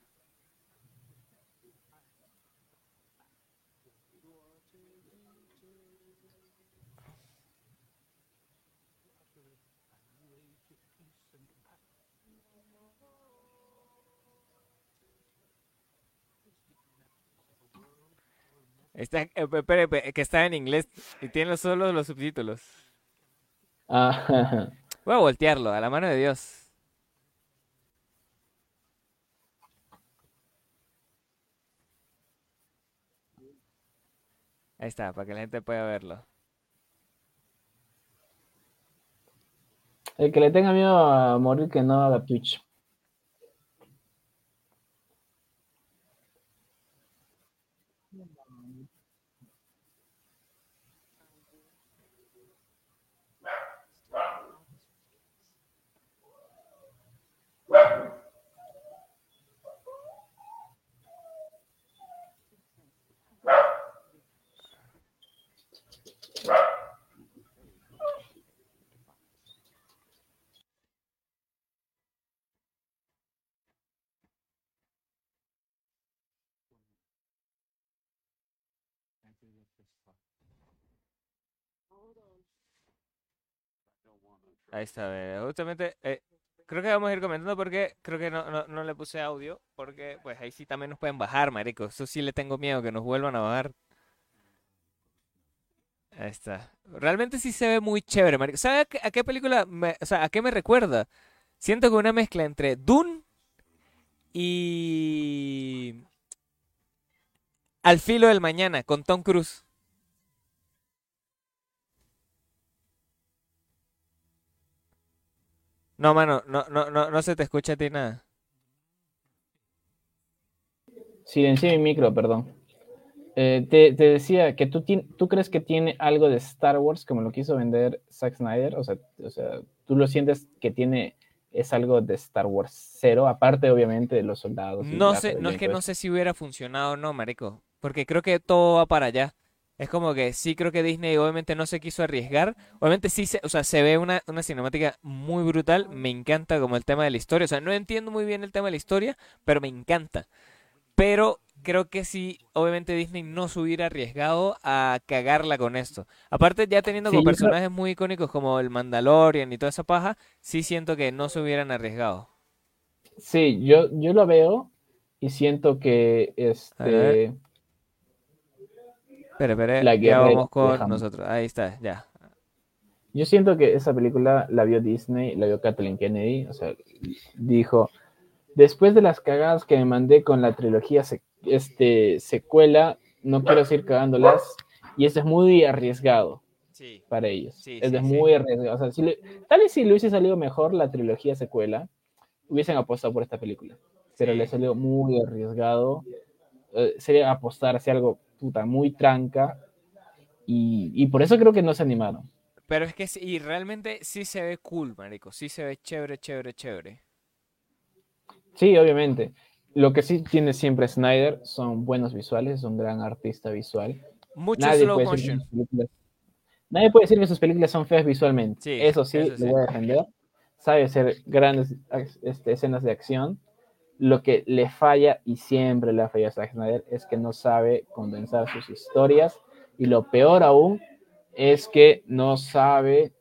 Está, eh, que está en inglés y tiene solo los subtítulos. Ah, <laughs> Voy a voltearlo, a la mano de Dios. Ahí está, para que la gente pueda verlo. El que le tenga miedo a morir que no haga Twitch. Ahí está, justamente eh, creo que vamos a ir comentando porque creo que no, no, no le puse audio porque pues ahí sí también nos pueden bajar, marico. Eso sí le tengo miedo que nos vuelvan a bajar. Ahí está. Realmente sí se ve muy chévere, marico. ¿Sabe a qué, a qué película me, o sea, a qué me recuerda? Siento que una mezcla entre Dune y Al filo del mañana con Tom Cruise. No, mano, no, no, no, no se te escucha a ti nada. Silencié mi micro, perdón. Eh, te, te decía que tú, tien- tú crees que tiene algo de Star Wars como lo quiso vender Zack Snyder. O sea, o sea, tú lo sientes que tiene es algo de Star Wars cero, aparte obviamente de los soldados. No sé, no es que no sé si hubiera funcionado o no, marico. Porque creo que todo va para allá. Es como que sí creo que Disney obviamente no se quiso arriesgar. Obviamente sí, se, o sea, se ve una, una cinemática muy brutal. Me encanta como el tema de la historia. O sea, no entiendo muy bien el tema de la historia, pero me encanta. Pero creo que sí, obviamente Disney no se hubiera arriesgado a cagarla con esto. Aparte, ya teniendo Sí, como creo- personajes muy icónicos como el Mandalorian y toda esa paja, sí siento que no se hubieran arriesgado. Sí, yo, yo lo veo y siento que este Espera, espera, La ya vamos de con Ham. nosotros. Ahí está, ya. yo siento que esa película la vio Disney, la vio Kathleen Kennedy, o sea, dijo, después de las cagadas que me mandé con la trilogía se- este, secuela, no quiero seguir cagándolas y eso es muy arriesgado Sí. para ellos. Sí, es sí, muy arriesgado. O sea, si le- tal vez si le hubiese salido mejor la trilogía secuela, hubiesen apostado por esta película, pero le salió muy arriesgado. Eh, sería apostar hacia algo puta muy tranca y, y por eso creo que no se animaron. Pero es que sí, y realmente sí se ve cool, marico. Sí se ve chévere, chévere, chévere. Sí, obviamente. Lo que sí tiene siempre Snyder son buenos visuales, es un gran artista visual. Mucho Nadie slow motion. nadie puede decir que sus películas son feas visualmente. Sí, eso sí, eso lo sí. voy a defender. Sabe hacer grandes este, escenas de acción. Lo que le falla, y siempre le ha fallado a Zack Snyder, es que no sabe condensar sus historias. Y lo peor aún es que no sabe,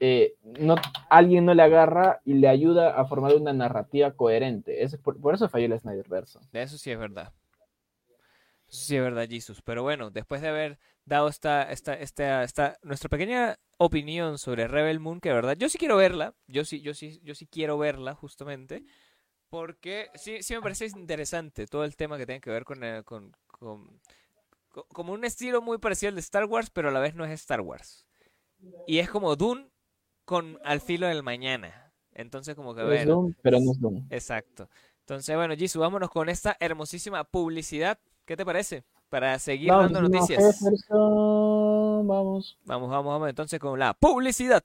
eh, no, alguien no le agarra y le ayuda a formar una narrativa coherente. Es, por, por eso falló el Snyder verso. Eso sí es verdad. Eso sí es verdad, Jesus. Pero bueno, después de haber dado esta, esta, esta, esta, nuestra pequeña opinión sobre Rebel Moon, que de verdad, yo sí quiero verla. Yo sí, yo sí, yo sí quiero verla, justamente. Porque sí, sí me parece interesante todo el tema que tiene que ver con, el- con, con- co- como un estilo muy parecido al de Star Wars, pero a la vez no es Star Wars. Y es como Dune con Al filo del mañana. Entonces como que Es bueno. Doom, pero no es Doom. Exacto. Entonces, bueno, Jisoo, vámonos con esta hermosísima publicidad. ¿Qué te parece? Para seguir Vamos, dando no, noticias. Vamos, vamos, vamos entonces con la publicidad.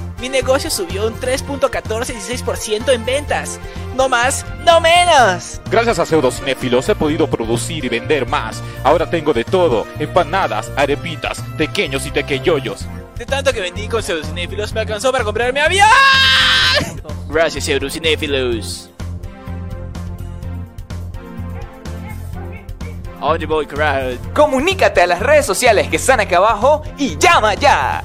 Mi negocio subió un 3.1416% en ventas. No más, no menos. Gracias a Pseudocinéfilos he podido producir y vender más. Ahora tengo de todo: empanadas, arepitas, pequeños y tequeyoyos. De tanto que vendí con pseudocinéfilos me alcanzó para comprar mi avión. Gracias, pseudocinéfilos. Audible Crowd. Comunícate a las redes sociales que están acá abajo y llama ya.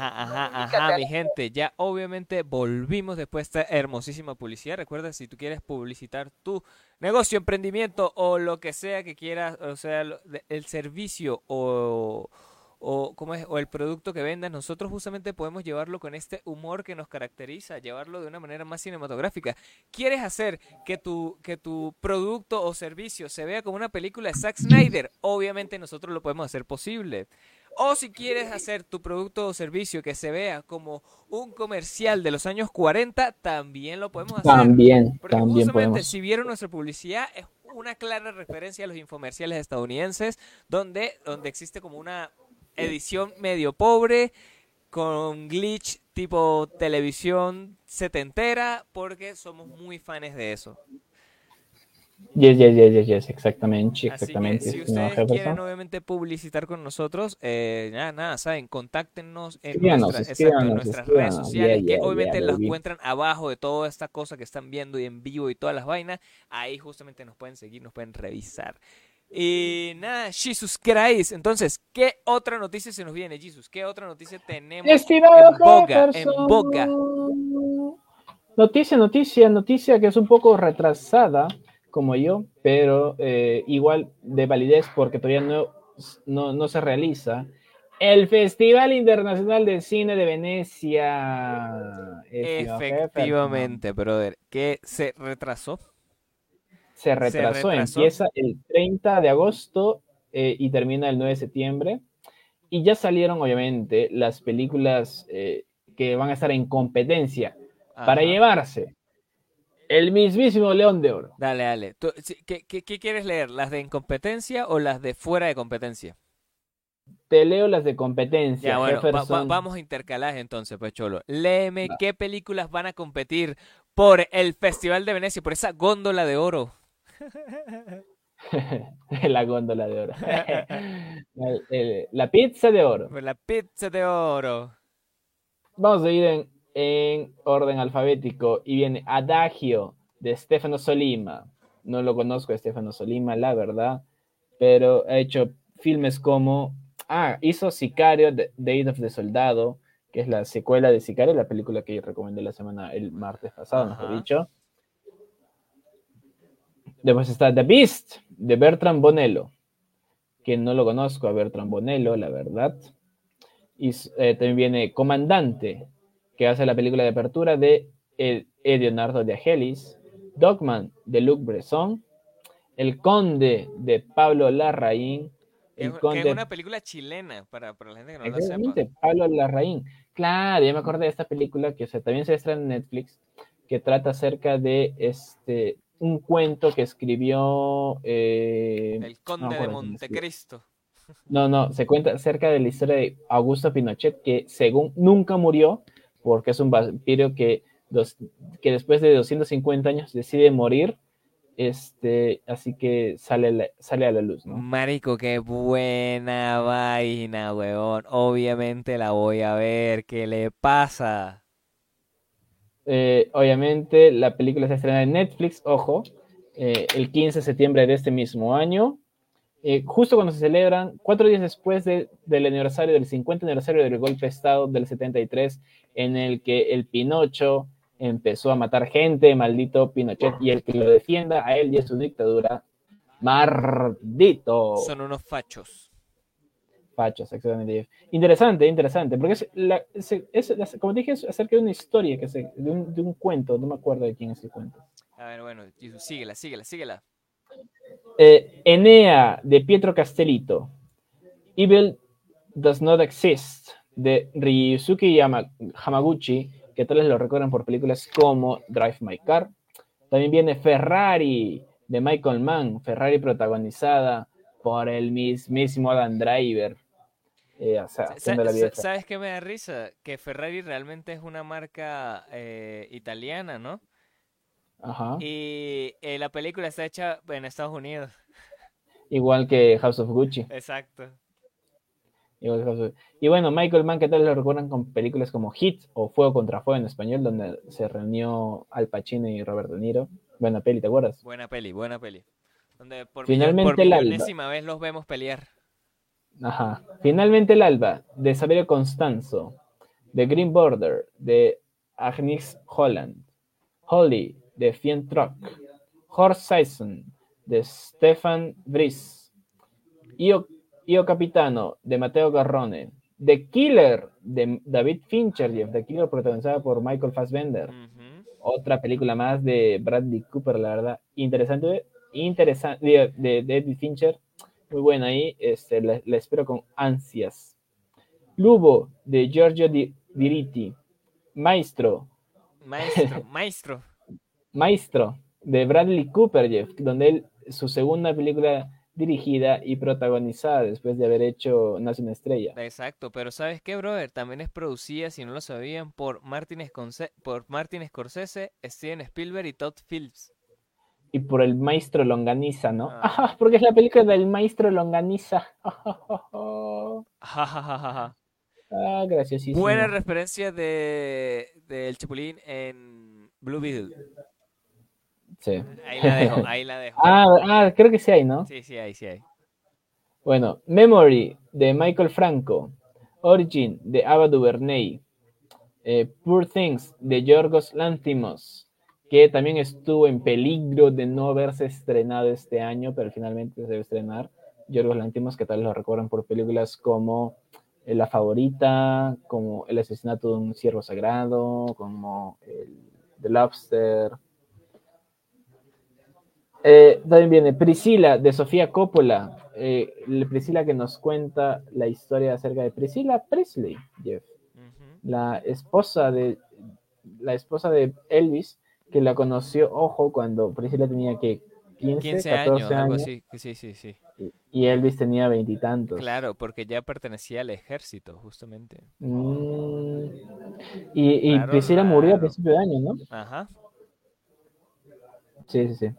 Ajá, ajá, ajá, mi gente. Ya obviamente volvimos después de esta hermosísima publicidad. Recuerda, si tú quieres publicitar tu negocio, emprendimiento o lo que sea que quieras, o sea, el servicio o, o, ¿cómo es? o el producto que vendas, nosotros justamente podemos llevarlo con este humor que nos caracteriza, llevarlo de una manera más cinematográfica. ¿Quieres hacer que tu, que tu producto o servicio se vea como una película de Zack Snyder? Obviamente nosotros lo podemos hacer posible. O si quieres hacer tu producto o servicio que se vea como un comercial de los años 40, también lo podemos hacer. También, Porque también podemos. si vieron nuestra publicidad es una clara referencia a los infomerciales estadounidenses donde, donde existe como una edición medio pobre con glitch tipo televisión setentera porque somos muy fans de eso. Yes, yes, yes, yes, yes, exactamente, Así que exactamente. si ustedes quieren obviamente publicitar con nosotros, eh, nada, nada, saben, contáctenos en, nuestra- exacto, en nuestras redes sociales, Yeah, que yeah, obviamente yeah, las baby. encuentran abajo de toda esta cosa que están viendo y en vivo y todas las vainas. Ahí justamente nos pueden seguir, nos pueden revisar. Y nada, Jesus Christ. Entonces, ¿qué otra noticia se nos viene, Jesus? ¿Qué otra noticia tenemos Estimado en boga? En Jefferson. boga. Noticia, noticia, noticia que es un poco retrasada, como yo, pero eh, igual de validez porque todavía no, no, no se realiza. El Festival Internacional de Cine de Venecia. Efectivamente, brother. ¿Qué se retrasó? Se retrasó, retrasó. empieza el 30 de agosto eh, y termina el 9 de septiembre. Y ya salieron, obviamente, las películas eh, que van a estar en competencia para llevarse el mismísimo León de Oro. Dale, dale. Tú, ¿qué, qué, qué quieres leer? ¿Las de incompetencia o las de fuera de competencia? Te leo las de competencia. Ya, bueno, va- va- Jefferson. vamos a intercalar entonces, pues, Cholo. Léeme Va. qué películas van a competir por el Festival de Venecia, por esa góndola de oro. <laughs> la góndola de oro. <laughs> El- el- la pizza de oro. La pizza de oro. Vamos a ir en, en orden alfabético y viene Adagio de Stefano Solima. No lo conozco a Stefano Solima, la verdad, pero ha hecho filmes como. Ah, hizo Sicario, The Date of the Soldado, que es la secuela de Sicario, la película que recomendé la semana, el martes pasado, mejor Ajá. dicho. Después está The Beast de Bertrand Bonello, que no lo conozco a Bertrand Bonello, la verdad. Y eh, también viene Comandante, que hace la película de apertura de Leonardo de Angelis, Dogman de Luc Besson, El Conde de Pablo Larraín, El que Conde es una película chilena, para, para la gente que no la sepa. Exactamente, Pablo Larraín. Claro, ya me acordé de esta película que o sea, también se estrena en Netflix, que trata acerca de este un cuento que escribió. eh, El no Conde me de. Montecristo. No, no, se cuenta acerca de la historia de Augusto Pinochet, que según nunca murió, porque es un vampiro que, dos- que después de 250 años decide morir, este, así que sale, a la- sale a la luz, ¿no? Marico, qué buena vaina, weón. Obviamente la voy a ver. ¿Qué le pasa? Eh, obviamente la película se estrena en Netflix, ojo, eh, el 15 de septiembre de este mismo año, eh, justo cuando se celebran, cuatro días después de- del aniversario, del 50 aniversario del golpe de Estado del 73, en el que el Pinocho empezó a matar gente, maldito Pinochet, y el que lo defienda a él y a su dictadura, maldito. Son unos fachos. Fachos, exactamente. Interesante, interesante, porque es, la- es- es- como dije, es acerca de una historia, que se, de, un, de un cuento, no me acuerdo de quién es el cuento. A ver, bueno, síguela, síguela, síguela. Eh, Enea, de Pietro Castellito. Evil Does Not Exist, de Ryusuke Hamaguchi, que tal vez lo recuerdan por películas como Drive My Car. También viene Ferrari, de Michael Mann, Ferrari protagonizada por el mismísimo Adam Driver. Eh, o sea, la ¿Sabes qué me da risa? Que Ferrari realmente es una marca eh, italiana, ¿no? Ajá. Y eh, la película está hecha en Estados Unidos. Igual que House of Gucci. Exacto. Igual que House- Y bueno, Michael Mann, ¿qué tal lo recuerdan con películas como Hit o Fuego contra Fuego en español, donde se reunió Al Pacino y Robert De Niro? Buena peli, ¿te acuerdas? Buena peli, buena peli. Donde por, Finalmente millo- por el alba. millonésima vez los vemos pelear. Ajá. Finalmente el alba, de Saverio Constanzo, de Green Border, de Agnes Holland, Holly, de Fien Truck, Horst Sison, de Stefan Brice, Io, Io Capitano, de Mateo Garrone, The Killer, de David Fincher, Jeff, The Killer protagonizada por Michael Fassbender, otra película más de Bradley Cooper, la verdad, interesante, interesante, de, de David Fincher, muy buena ahí, este, la, la espero con ansias. Lubo, de Giorgio Di- Diritti, Maestro, Maestro, maestro. Maestro, de Bradley Cooper, Jeff, donde él, su segunda película dirigida y protagonizada después de haber hecho Nace una estrella. Exacto, pero ¿sabes qué, brother? También es producida, si no lo sabían, por Martin, Sconce- por Martin Scorsese, Steven Spielberg y Todd Phillips. Y por el Maestro Longaniza, ¿no? Ah. Ah, porque es la película del Maestro Longaniza. <laughs> Ah, graciosísimo. Buena referencia de del Chapulín en Blue Beetle. Sí. Ahí la dejo, <laughs> ahí la dejo. Ah, ah, creo que sí hay, ¿no? Sí, sí hay, sí hay. Bueno, Memory de Michael Franco, Origin de Ava DuVernay, eh, Poor Things de Yorgos Lanthimos, que también estuvo en peligro de no haberse estrenado este año, pero finalmente se debe estrenar. Yorgos Lanthimos, que tal lo recuerdan por películas como eh, La Favorita, como El asesinato de un ciervo sagrado, como el, The Lobster. Eh, también viene Priscila de Sofía Coppola. eh, la Priscila que nos cuenta la historia acerca de Priscila Presley, Jeff, la esposa de la esposa de Elvis, que la conoció, ojo, cuando Priscila tenía que 15, 15 14 años, algo años, así. Sí, sí, sí. y- Elvis tenía veintitantos. Claro, porque ya pertenecía al ejército, justamente. Mm, y, Priscila murió a principio de año, ¿no? Ajá. Sí, sí, sí.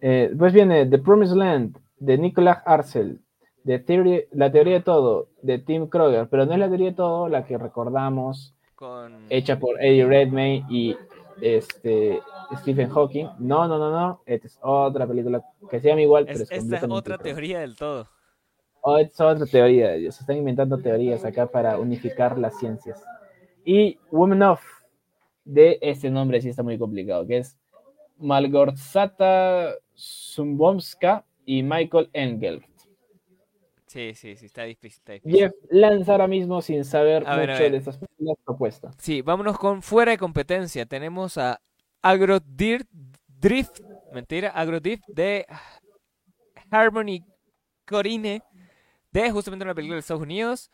Eh, después viene The Promised Land de Nicolas Arcel, de Theory- La Teoría de Todo de Tim Kroger, pero no es la teoría de todo la que recordamos, Con... hecha por Eddie Redmayne y este, Stephen Hawking. No, no, no, no. Esta es otra película que se llama igual, pero Es- es, esta es otra teoría del todo. Oh, es otra teoría. Se están inventando teorías acá para unificar las ciencias. Y Woman of, de este nombre sí está muy complicado, que es Malgorzata Zumbomska y Michael Engel. Sí, sí, sí, está difícil, está difícil. Jeff lanza ahora mismo sin saber A mucho ver. de estas propuestas. Sí, vámonos con fuera de competencia. Tenemos a Agrodrift, Drift, mentira, Agrodrift de Harmony Corine, de justamente una película de Estados Unidos,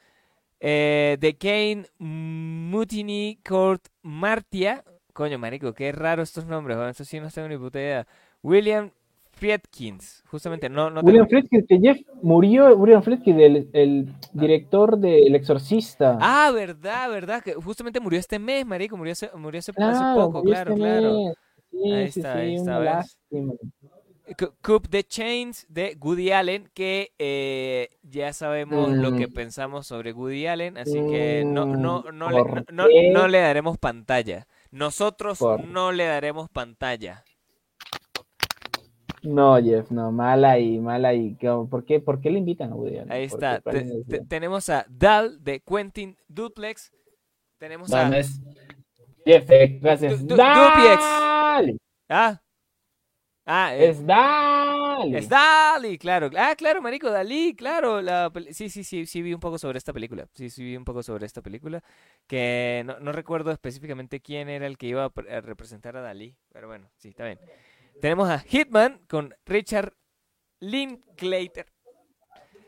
eh, de Kane Mutiny Court Martia. Coño, marico, qué raro estos nombres, weón, Eso sí no tengo ni puta idea. William Friedkins, justamente, no, no William tengo- Friedkin, que Jeff murió, William Friedkin, el, el director de El Exorcista. Ah, verdad, verdad, que justamente murió este mes, marico, murió hace, murió hace, hace Claro, poco, murió claro, este claro. mes. Sí, Ahí sí, está, sí, ahí está, lástima. Coup the Chains de Woody Allen, que eh, ya sabemos lo que Mm. pensamos sobre Woody Allen, así que no, no, Mm, no, le, ¿por no, no- no le daremos pantalla. Nosotros Por- no le daremos pantalla. No, Jeff, no, mala y mala y ¿qué- ¿por qué, por qué le invitan a Woody Allen? Ahí ¿Por está. tenemos a Dal de Quentin Duplex. Tenemos a... Jeff, eh, gracias. Du- du- ¡Dale! Ah, ah, eh, Es Dale. Es Dali, claro. Ah, claro, marico, Dalí, claro. La sí, sí, sí, sí vi un poco sobre esta película. Sí, sí vi un poco sobre esta película. Que no, no recuerdo específicamente quién era el que iba a, pre- a representar a Dalí. Pero bueno, sí, está bien. Tenemos a Hitman con Richard Linklater.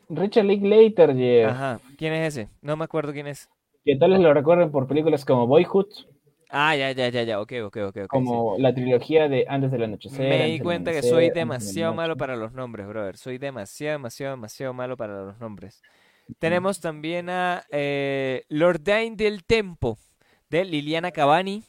Richard Linklater, Jeff. Ajá, ¿quién es ese? No me acuerdo quién es. Que tal vez lo recuerden por películas como Boyhood, Ah, ya, ya, ya, ya, ok, ok, ok, ok. sí. como la trilogía de Antes del Anochecer. Me di cuenta que soy de la demasiado malo para los nombres, brother. Soy demasiado, demasiado, demasiado malo para los nombres. Tenemos también a eh, Lordain del Tempo, de Liliana Cavani,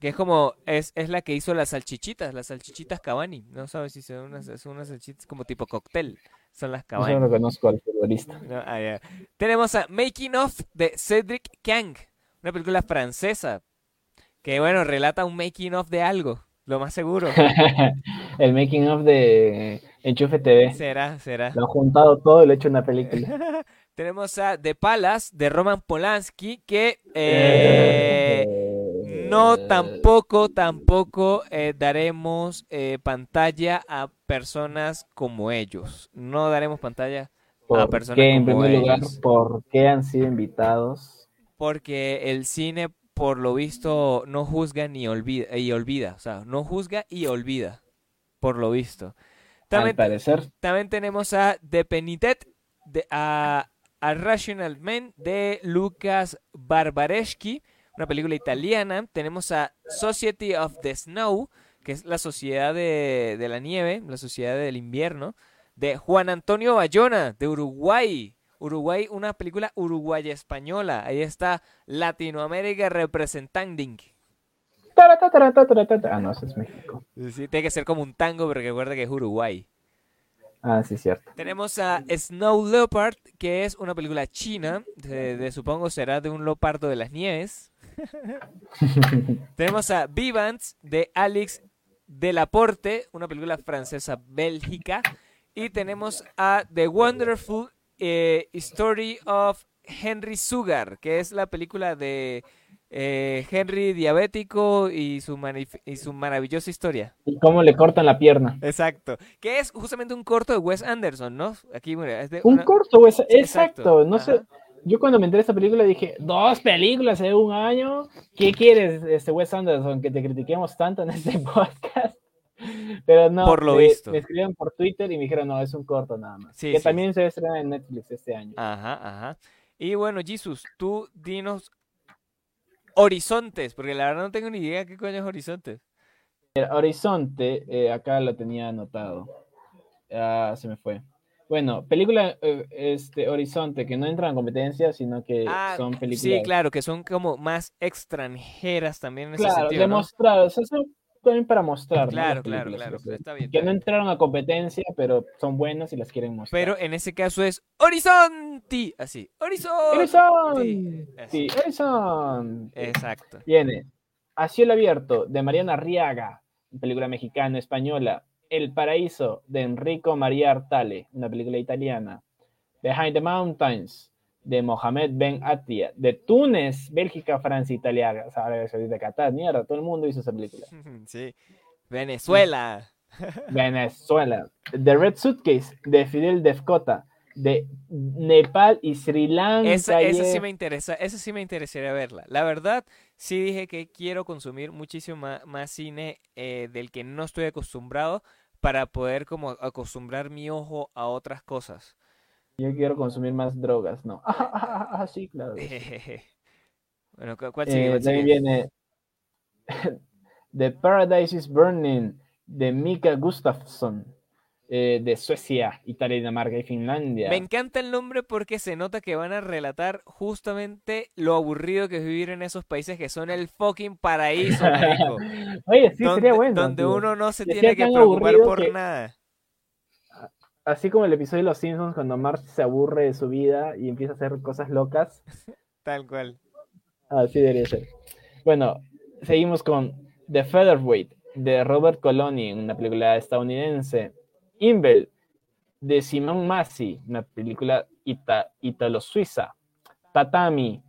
Que es como, es, es la que hizo las salchichitas, las salchichitas Cavani. No sabes si son unas, son unas salchichitas como tipo cóctel. Son las Yo Cavani. no conozco al futbolista. No, ah. Tenemos a Making of de Cedric Kang, una película francesa que, bueno, relata un making of de algo, lo más seguro. <laughs> el making of de Enchufe TV. será, será. Lo han juntado todo y lo han hecho una película. <laughs> Tenemos a The Palace de Roman Polanski, que eh, no tampoco, tampoco eh, daremos eh, pantalla a personas como ellos. No daremos pantalla a ¿Por personas qué, en como primer lugar, ellos. por qué han sido invitados? Porque el cine, por lo visto, no juzga ni olvida, y olvida. O sea, no juzga y olvida. Por lo visto. Al También, parecer, también tenemos a The Penitet, de, a, a Rational Men de Lucas Barbareschi, una película italiana. Tenemos a Society of the Snow, que es la sociedad de, de la nieve, la sociedad del invierno, de Juan Antonio Bayona, de Uruguay. Uruguay, una película uruguaya española. Ahí está Latinoamérica representing. Ah, no, eso es México. Sí, tiene que ser como un tango, pero recuerda que es Uruguay. Ah, sí, cierto. Tenemos a Snow Leopard, que es una película china, de, de- supongo será de un leopardo de las nieves. <laughs> Tenemos a Vivants, de Alex Delaporte, una película francesa bélgica. Y tenemos a The Wonderful eh, Story of Henry Sugar, que es la película de eh, Henry diabético y su, y su maravillosa historia. ¿Y cómo le cortan la pierna? Exacto. Que es justamente un corto de Wes Anderson, ¿no? Aquí, mira, es de Un corto, güey. Exacto. Exacto, No sé. Yo cuando me enteré de esta película dije, dos películas en un año. ¿Qué quieres, este Wes Anderson, que te critiquemos tanto en este <laughs> podcast? <laughs> Pero no, Por lo me, visto. me escribieron por Twitter y me dijeron, no, es un corto nada más. Sí, que sí. también se estrena en Netflix este año. Ajá, ajá. Y bueno, Jesus, tú dinos horizontes, porque la verdad no tengo ni idea qué coño es horizontes. El Horizonte, eh, acá lo tenía anotado. Ah, se me fue. Bueno, película eh, este, Horizonte, que no entra en competencia, sino que Ah, son películas. sí, claro, que son como más extranjeras también en ese Claro, sentido, ¿no? o sea, son también para mostrar. Claro, claro, claro, sea, está bien. Que está no bien. entraron a competencia, pero son buenas y las quieren mostrar. Pero en ese caso es horizonte, así, horizonte. Horizonte. Sí, Horizonte. Exacto. Viene A Cielo Abierto, de Mariana Arriaga, película mexicana, española. El Paraíso, de Enrico María Artale, una película italiana. Behind the Mountains, de Mohamed Ben Atia. De Túnez, Bélgica, Francia, Italia. Arabia Saudita, Qatar, mierda, todo el mundo hizo esa película. <laughs> Sí. Venezuela. <laughs> Venezuela. The Red Suitcase, de Fidel Defcota. De Nepal y Sri Lanka. Esa, esa sí me interesa, esa sí me interesaría verla. La verdad, sí dije que quiero consumir muchísimo ma- más, cine eh, del que no estoy acostumbrado para poder como acostumbrar mi ojo a otras cosas. Yo quiero consumir más drogas, ¿no? Ah, <laughs> ah, ah, sí, claro. <laughs> bueno, ¿cu- ¿cuál sigue? Eh, ¿Cuál también sigue? viene <laughs> The Paradise is Burning de Mika Gustafsson eh, de Suecia, Italia, Dinamarca y Finlandia. Me encanta el nombre porque se nota que van a relatar justamente lo aburrido que es vivir en esos países que son el fucking paraíso. Oye, sí, donde, sería bueno. donde tío. uno no se tiene que preocupar por que- nada. Así como el episodio de Los Simpsons cuando Marge se aburre de su vida y empieza a hacer cosas locas. <laughs> Tal cual. Así debería ser. Bueno, seguimos con The Featherweight de Robert Coloni, una película estadounidense. Invel de Simon Massi, una película ita- italo-suiza. Tatami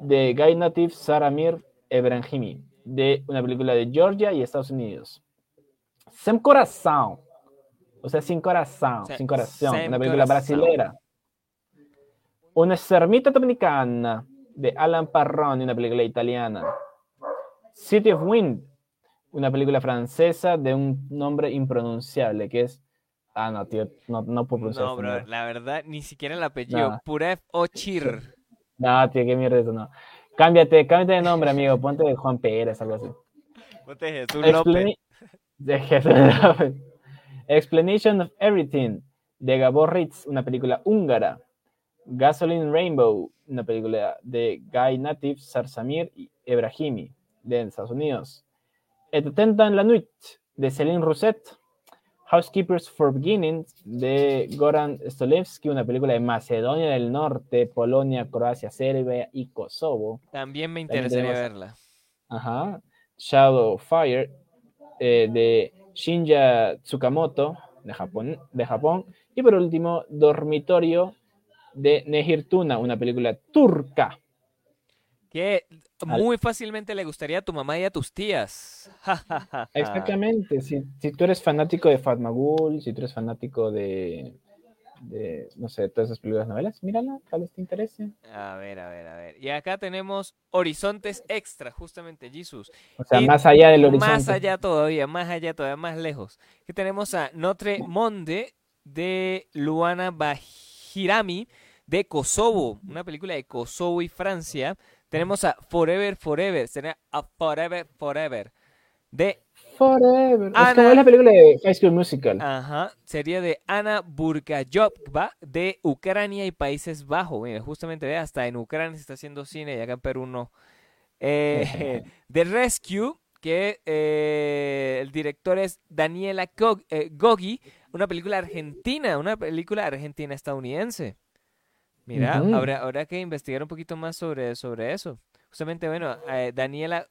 de Guy Native Saramir Ebrahimi, de una película de Georgia y Estados Unidos. Sem Coração, o sea, Sin Se- Sin Sem una película brasilera. Una Sermita Dominicana de Alan Parrón, una película italiana. City of Wind, una película francesa de un nombre impronunciable que es. Ah, no, tío, no, no puedo pronunciar No, bro, la verdad, ni siquiera el apellido. No. Purev Ochir. <laughs> No, tío, qué mierda es eso, no. Cámbiate, cámbiate de nombre, amigo. Ponte Juan Pérez, algo así. Ponte Jesús López. De <laughs> Jesús López. Explanation of Everything de Gabor Ritz, una película húngara. Gasoline Rainbow, una película de Guy Native, Sarsamir y Ebrahimi. de Estados Unidos. Et Attendant la Nuit de Céline Rousset. Housekeepers for Beginnings de Goran Stolevski, una película de Macedonia del Norte, Polonia, Croacia, Serbia y Kosovo. También me También interesaría tenemos- verla. Ajá. Shadow Fire eh, de Shinya Tsukamoto de Japón, de Japón. Y por último, Dormitorio de Nehir Tuna, una película turca. Que muy fácilmente le gustaría a tu mamá y a tus tías. <laughs> Exactamente. Si, si tú eres fanático de Fatmagul, si tú eres fanático de, de, no sé, todas esas películas novelas, mírala, tal vez te interese. A ver, a ver, a ver. Y acá tenemos Horizontes Extra, justamente, Jesus. O sea, Y más allá del horizonte. Más allá todavía, más allá todavía, más lejos. Que tenemos a Notre Monde de Luana Bahirami de Kosovo, una película de Kosovo y Francia. Tenemos a Forever Forever, será a Forever Forever de Forever. Es Ana- como es la película de High School Musical. Ajá, sería de Ana Burkayova de Ucrania y Países Bajos. Mira, justamente ve, hasta en Ucrania se está haciendo cine y acá en Perú no. Eh, <laughs> <laughs> The Rescue, que eh, el director es Daniela Gog- eh, Gogi, una película argentina, una película argentina estadounidense. Mira, habrá, habrá que investigar un poquito más sobre, sobre eso. Justamente, bueno, eh, Daniela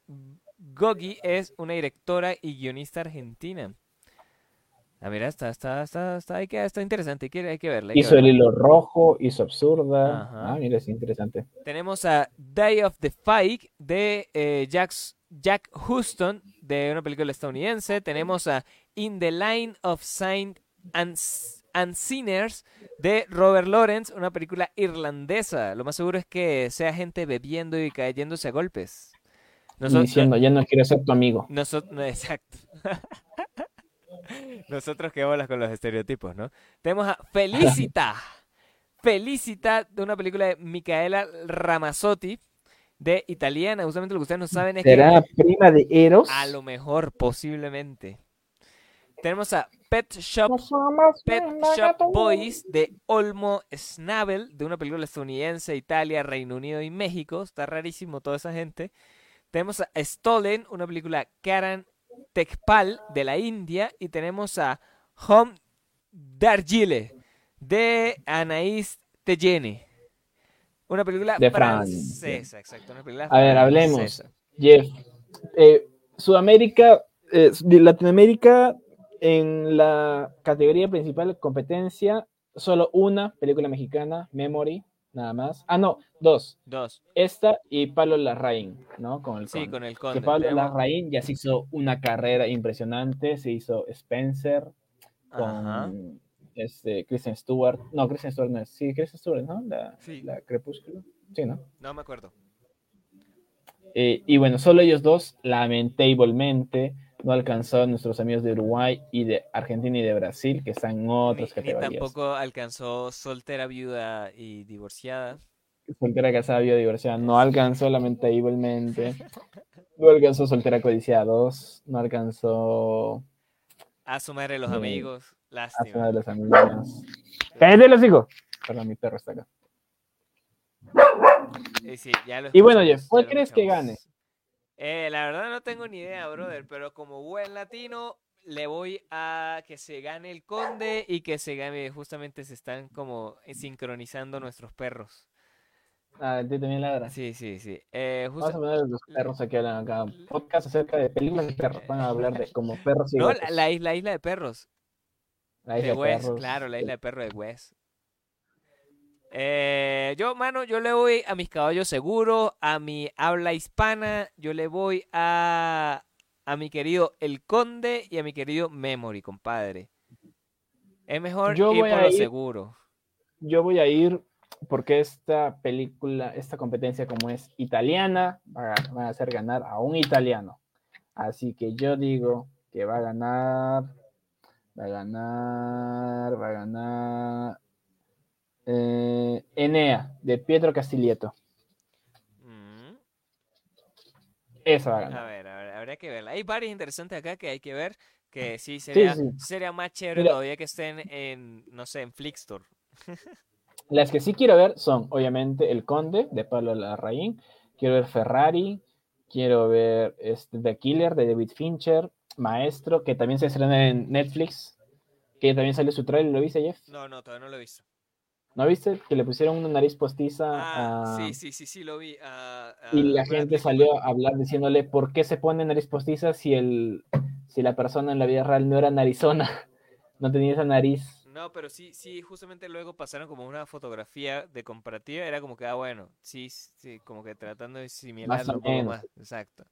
Gogi es una directora y guionista argentina. Ah, mira, está, está, está, está, hay que- está interesante, hay que, hay que verla. hay que Hizo el hilo rojo, hizo absurda. Ajá. Ah, mira, es interesante. Tenemos a Day of the Fike de eh, Jax- Jack Houston, de una película estadounidense. Tenemos a In the Line of Saint and Sinners de Robert Lawrence, una película irlandesa. Lo más seguro es que sea gente bebiendo y cayéndose a golpes. Nosotros, diciendo, ya no quiero ser tu amigo. nosotros, exacto. <laughs> Nosotros que bolas con los estereotipos, ¿no? Tenemos a Felicita. <laughs> Felicita, de una película de Micaela Ramazzotti, de italiana. Justamente lo que ustedes no saben es que ¿Será prima de Eros? a lo mejor, posiblemente. Tenemos a Pet Shop Pet Shop Boys de Olmo Snabel, de una película estadounidense, Italia, Reino Unido y México. Está rarísimo toda esa gente. Tenemos a Stolen, una película Karan Tekpal de la India. Y tenemos a Home Dargile de Anaïs Tejene. Una película De Francia. francesa, exacto. Una película A ver, hablemos. Jeff, eh, Sudamérica, eh, Latinoamérica, en la categoría principal competencia, solo una película mexicana, Memory, nada más. Ah, no, dos. Dos. Esta y Pablo Larraín, ¿no? Con el Sí, Conde. con el Que conde. Pablo Tenemos- Larraín ya se hizo una carrera impresionante, se hizo Spencer con Ajá. este, Kristen Stewart. No, Kristen Stewart no es. Sí, Kristen Stewart, ¿no? La, Sí. la Crepúsculo. Sí, ¿no? No me acuerdo. Eh, y bueno, solo ellos dos, lamentablemente, no alcanzó a nuestros amigos de Uruguay y de Argentina y de Brasil, que están en otras ni categorías. tampoco alcanzó soltera, viuda y divorciada. Soltera casada biodiversidad no alcanzó, lamentablemente. <laughs> No alcanzó soltera codiciada 2, no alcanzó A su madre los Bien. amigos. a una Lástima. de las amigas. ¡Cállate los hijos! Perdón, mi perro está acá. Y, sí, ya lo Y bueno, Jeff, ¿cuál crees que gane? Eh, la verdad no tengo ni idea, brother, pero como buen latino le voy a que se gane el conde y que se gane, justamente se están como sincronizando nuestros perros. Ah, tío también ladra. Sí, sí, sí. Eh, Vamos a justa- poner los perros aquí hablan acá. Podcast acerca de películas de perros. Van a hablar de como perros y No, la, la isla, la isla de perros. La De isla de Wes, perros. claro, la isla de perro de Wes. Eh, yo, mano, yo le voy a mis caballos seguros, a mi habla hispana, yo le voy a, a mi querido El Conde y a mi querido Memory, compadre. Es mejor Yo ir voy por a lo ir- seguro. Yo voy a ir porque esta película, esta competencia como es italiana, va a, van a hacer ganar a un italiano. Así que yo digo que va a ganar, va a ganar, va a ganar eh, Enea de Pietro Castiglietto. Mm, Esa va a a ganar. ver, a ver, habría que verla. Hay varias interesantes acá que hay que ver, que sí sería, sí. sería más chévere Mira. todavía que estén en, no sé, en Flickstore. <laughs> Las que sí quiero ver son, obviamente, El Conde de Pablo Larraín. Quiero ver Ferrari. Quiero ver este, The Killer de David Fincher, Maestro, que también se estrena en Netflix, que también salió su trailer, ¿lo viste, Jeff? No, no, todavía no lo he visto. ¿No viste? Que le pusieron una nariz postiza Ah, a... sí, sí, sí, sí, lo vi. a- a Y la gente salió a hablar diciéndole por qué se pone nariz postiza si el si la persona en la vida real no era narizona, <laughs> no tenía esa nariz. No, pero sí, sí, justamente luego pasaron como una fotografía de comparativa, era como que, ah, bueno, sí, sí, como que tratando de asimilarlo o un poco menos. más, exacto.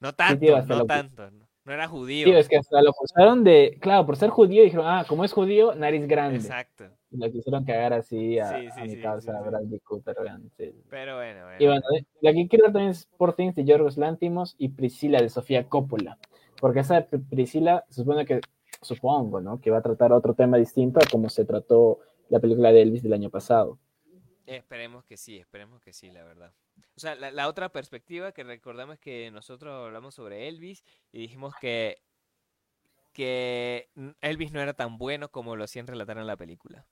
No tanto, tío, no tanto, no, no era judío. Sí, es que hasta lo acusaron de, claro, por ser judío, dijeron, ah, como es judío, nariz grande. Exacto, Y lo quisieron cagar así a, Sí, a sí, mi sí, causa, a. Bradley Cooper, pero bueno, bueno. Y bueno, la que quiero ver también es Things de Yorgos Lantimos y Priscila de Sofía Coppola. Porque esa Priscila supone que, supongo, ¿no? Que va a tratar otro tema distinto a como se trató la película de Elvis del año pasado. Esperemos que sí, esperemos que sí, la verdad. O sea, la, la otra perspectiva que recordamos que nosotros hablamos sobre Elvis y dijimos que, que Elvis no era tan bueno como lo hacían relatar en la película.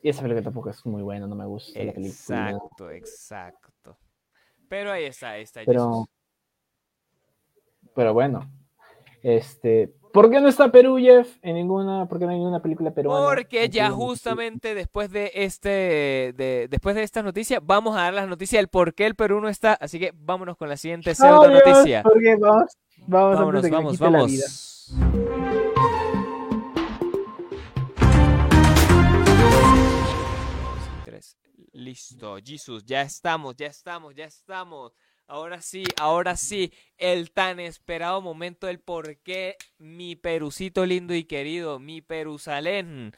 Y esa película tampoco es muy buena, no me gusta la película. Exacto, exacto. Pero ahí está, ahí está. Pero, Jesus. pero bueno, este, ¿por qué no está Perú, Jeff? En ninguna, ¿por qué no hay ninguna película peruana? Porque ya en- justamente después de este, de, después de esta noticia, vamos a dar las noticias del por qué el Perú no está. Así que vámonos con la siguiente pseudo noticia. ¿Por qué? Vamos, vamos, Vámonos, vamos, vamos. Listo, Jesus, ya estamos, ya estamos, ya estamos. Ahora sí, ahora sí, el tan esperado momento del por qué mi Perucito lindo y querido, mi Perusalén,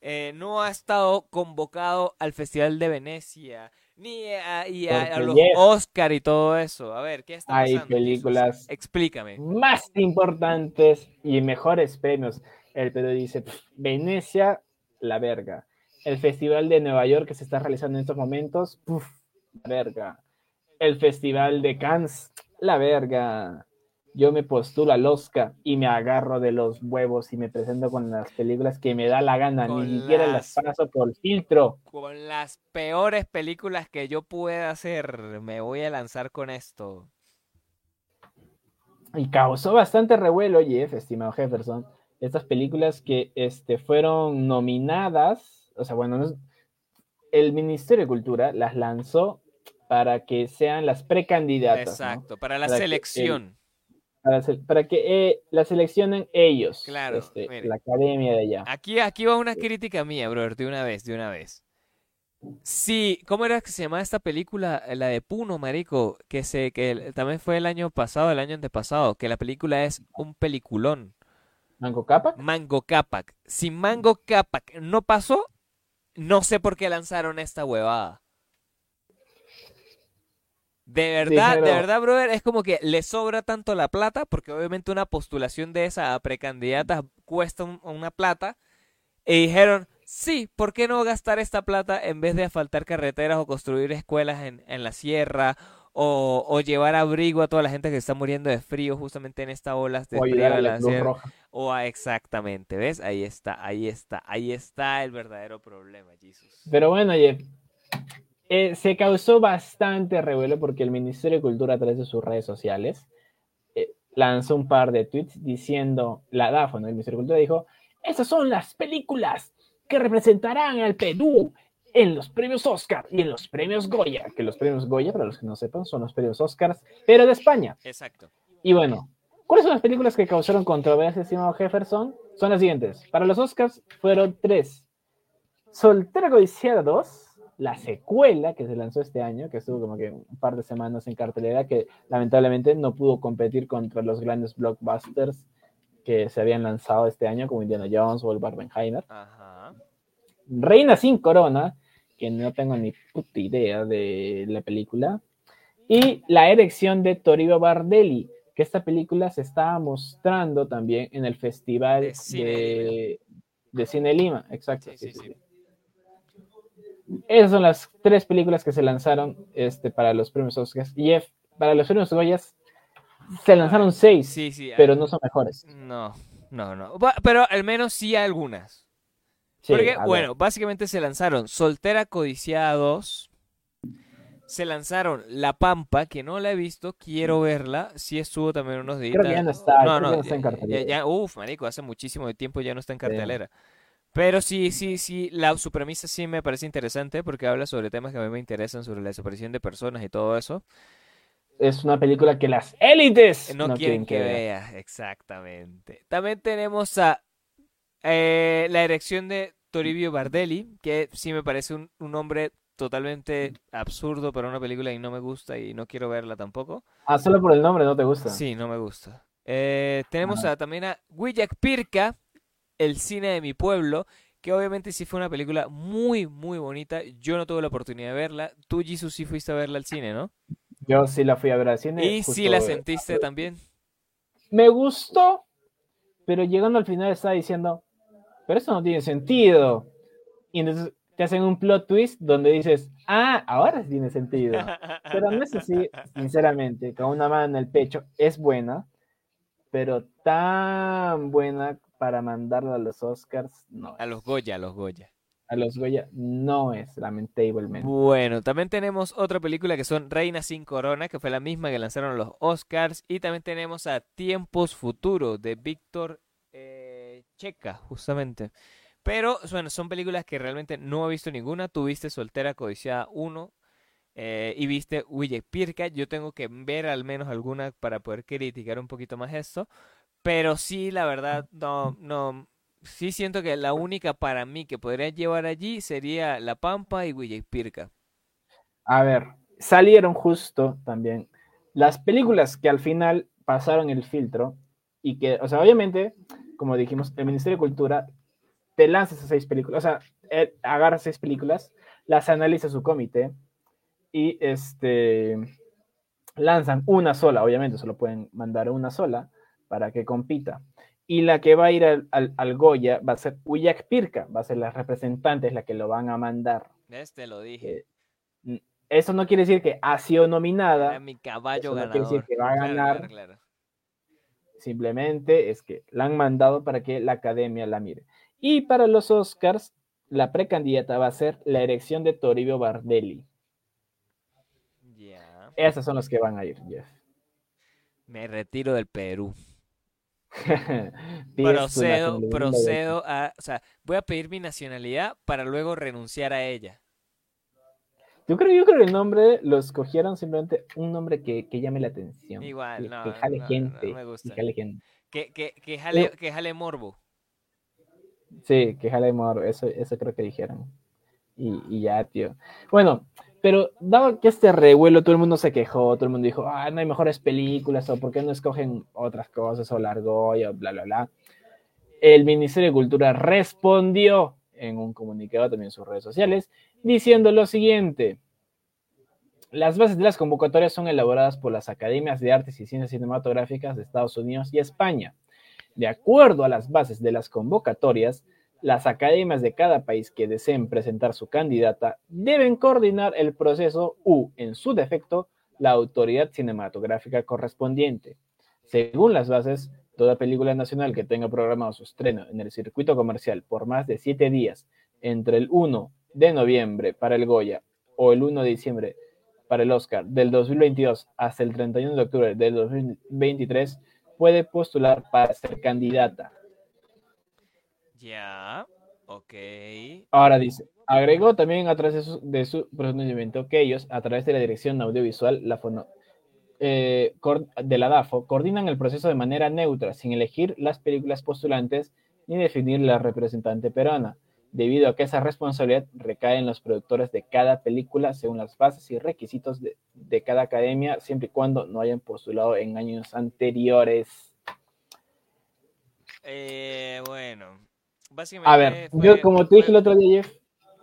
eh, no ha estado convocado al Festival de Venecia, ni a, y a- los yes. Oscar y todo eso. A ver, ¿qué está Hay pasando? Jesus? películas Explícame. más importantes y mejores premios. El Perú dice, "Pf, Venecia, la verga. El Festival de Nueva York que se está realizando en estos momentos, puf, la verga. El Festival de Cannes, la verga. Yo me postulo al Oscar y me agarro de los huevos y me presento con las películas que me da la gana. Con Ni siquiera las- las paso por filtro. Con las peores películas que yo pueda hacer, me voy a lanzar con esto. Y causó bastante revuelo, Jeff, estimado Jefferson, estas películas que este, fueron nominadas, o sea, bueno, el Ministerio de Cultura las lanzó para que sean las precandidatas, ¿no? Exacto, para la Para que el- selección. para, se- para que eh, la seleccionen ellos, Claro, este, mire. la academia de allá. Aquí, aquí va una crítica mía, brother, de una vez, de una vez. Sí, ¿cómo era que se llamaba esta película? La de Puno, marico, que se, que también fue el año pasado, el año antepasado, que la película es un peliculón. ¿Mango Capa? Mango Capac. Si Mango Capac no pasó, no sé por qué lanzaron esta huevada. De verdad, de verdad, brother, es como que le sobra tanto la plata, porque obviamente una postulación de esa a precandidata cuesta un- una plata, y dijeron, sí, ¿por qué no gastar esta plata en vez de asfaltar carreteras o construir escuelas en, en la sierra? O, o llevar abrigo a toda la gente que está muriendo de frío justamente en esta olas de O frío a la sierra. Roja. O a- exactamente, ¿ves? Ahí está, ahí está, ahí está el verdadero problema, Jesus. Pero bueno, Jeff, eh, se causó bastante revuelo porque el Ministerio de Cultura a través de sus redes sociales eh, lanzó un par de tweets diciendo, la DAFO, ¿no? el Ministerio de Cultura dijo, esas son las películas que representarán al Perú en los premios Oscar y en los premios Goya, que los premios Goya, para los que no sepan, son los premios Oscars, pero de España. Exacto. Y bueno, ¿cuáles son las películas que causaron controversia, estimado Jefferson? Son las siguientes. Para los Oscars fueron tres. Soltera Codiciada 2, la secuela que se lanzó este año, que estuvo como que un par de semanas en cartelera, que lamentablemente no pudo competir contra los grandes blockbusters que se habían lanzado este año, como Indiana Jones o el Barbenheimer. Ajá. Reina sin corona, que no tengo ni puta idea de la película. Y La erección de Toribio Bardelli, que esta película se estaba mostrando también en el Festival De Cine de, de Cine Lima. Exacto. Sí. sí. Esas son las tres películas que se lanzaron este, para los premios Oscars. Y F, para los premios Goyas se lanzaron seis, Sí, sí. pero ah, no son mejores. No, no, no. Pero al menos sí algunas. Sí, Porque, bueno, básicamente se lanzaron Soltera Codiciada 2, se lanzaron La Pampa, que no la he visto, quiero verla. Sí estuvo también unos días. Creo que ya no está, No, no, ya no está en cartelera. ya- ya- uf, marico, hace muchísimo tiempo ya no está en cartelera. Pero sí, sí, sí, la, su premisa sí me parece interesante porque habla sobre temas que a mí me interesan, sobre la desaparición de personas y todo eso. Es una película que las élites No, quieren que vea. vea, exactamente. También tenemos a eh, la erección de Toribio Bardelli, que sí me parece un, un nombre totalmente absurdo para una película y no me gusta y no quiero verla tampoco. Ah, solo por el nombre no te gusta. Sí, no me gusta. Eh, tenemos a, también a Willac Pirca, El cine de mi pueblo, que obviamente sí fue una película muy, muy bonita. Yo no tuve la oportunidad de verla. Tú, Jesus, sí fuiste a verla al cine, ¿no? Yo sí la fui a ver al cine. Y sí la sentiste también. Me gustó, pero llegando al final estaba diciendo, pero eso no tiene sentido. Y entonces te hacen un plot twist donde dices, ah, ahora tiene sentido. Pero no es así, sinceramente, con una mano en el pecho, es buena, pero tan buena para mandarla a los Oscars, no. A los Goya, a los Goya. A los Goya, no es, lamentablemente. Bueno, también tenemos otra película que son Reina sin Corona, que fue la misma que lanzaron los Oscars. Y también tenemos a Tiempos Futuro de Víctor eh, Checa, justamente. Pero, bueno, son películas que realmente no he visto ninguna. Tú viste Soltera Codiciada 1 eh, y viste Huille Pirca. Yo tengo que ver al menos alguna para poder criticar un poquito más esto. Pero sí, la verdad, no, no. Sí siento que la única para mí que podría llevar allí sería La Pampa y Huille Pirca. A ver, salieron justo también las películas que al final pasaron el filtro y que, o sea, obviamente, como dijimos, el Ministerio de Cultura te lanza esas seis películas, o sea, él agarra seis películas, las analiza su comité y este lanzan una sola, obviamente, solo pueden mandar una sola para que compita. Y la que va a ir al, al, al Goya va a ser Uyak Pirka, va a ser la representante, es la que lo van a mandar. ¿Ves? Te lo dije. Eh, eso no quiere decir que ha sido Era nominada, mi caballo eso no quiere decir que va a ganar. claro, claro. simplemente es que la han mandado para que la academia la mire. Y para los Oscars, la precandidata va a ser la erección de Toribio Bardelli. Ya. Esas son los que van a ir, Jeff. Me retiro del Perú. <laughs> Procedo, procedo a, o sea, voy a pedir mi nacionalidad para luego renunciar a ella. Yo creo, yo creo que el nombre lo escogieron simplemente un nombre que, que llame la atención. Igual, que, no, que jale no, gente. no me que jale gente. Que, que, que jale, que jale morbo. Sí, que jale moro, eso, eso creo que dijeron. Y, y ya, tío. Bueno, pero dado que este revuelo, todo el mundo se quejó, todo el mundo dijo, ah, no hay mejores películas, o por qué no escogen otras cosas, o Largoya, o bla, bla, bla. El Ministerio de Cultura respondió en un comunicado también en sus redes sociales, diciendo lo siguiente. Las bases de las convocatorias son elaboradas por las Academias de Artes y Ciencias Cinematográficas de Estados Unidos y España. De acuerdo a las bases de las convocatorias, las academias de cada país que deseen presentar su candidata deben coordinar el proceso u, en su defecto, la autoridad cinematográfica correspondiente. Según las bases, toda película nacional que tenga programado su estreno en el circuito comercial por más de siete días entre el 1 de noviembre para el Goya o el 1 de diciembre para el Oscar del 2022 hasta el 31 de octubre del 2023 puede postular para ser candidata. Ya, ok. Ahora dice, agregó también a través de su, de su pronunciamiento que ellos, a través de la dirección audiovisual la fono, eh, de la DAFO, coordinan el proceso de manera neutra, sin elegir las películas postulantes ni definir la representante peruana, debido a que esa responsabilidad recae en los productores de cada película según las bases y requisitos de, de cada academia, siempre y cuando no hayan postulado en años anteriores. Eh, bueno, básicamente A ver, yo como te dije el otro día, Jeff,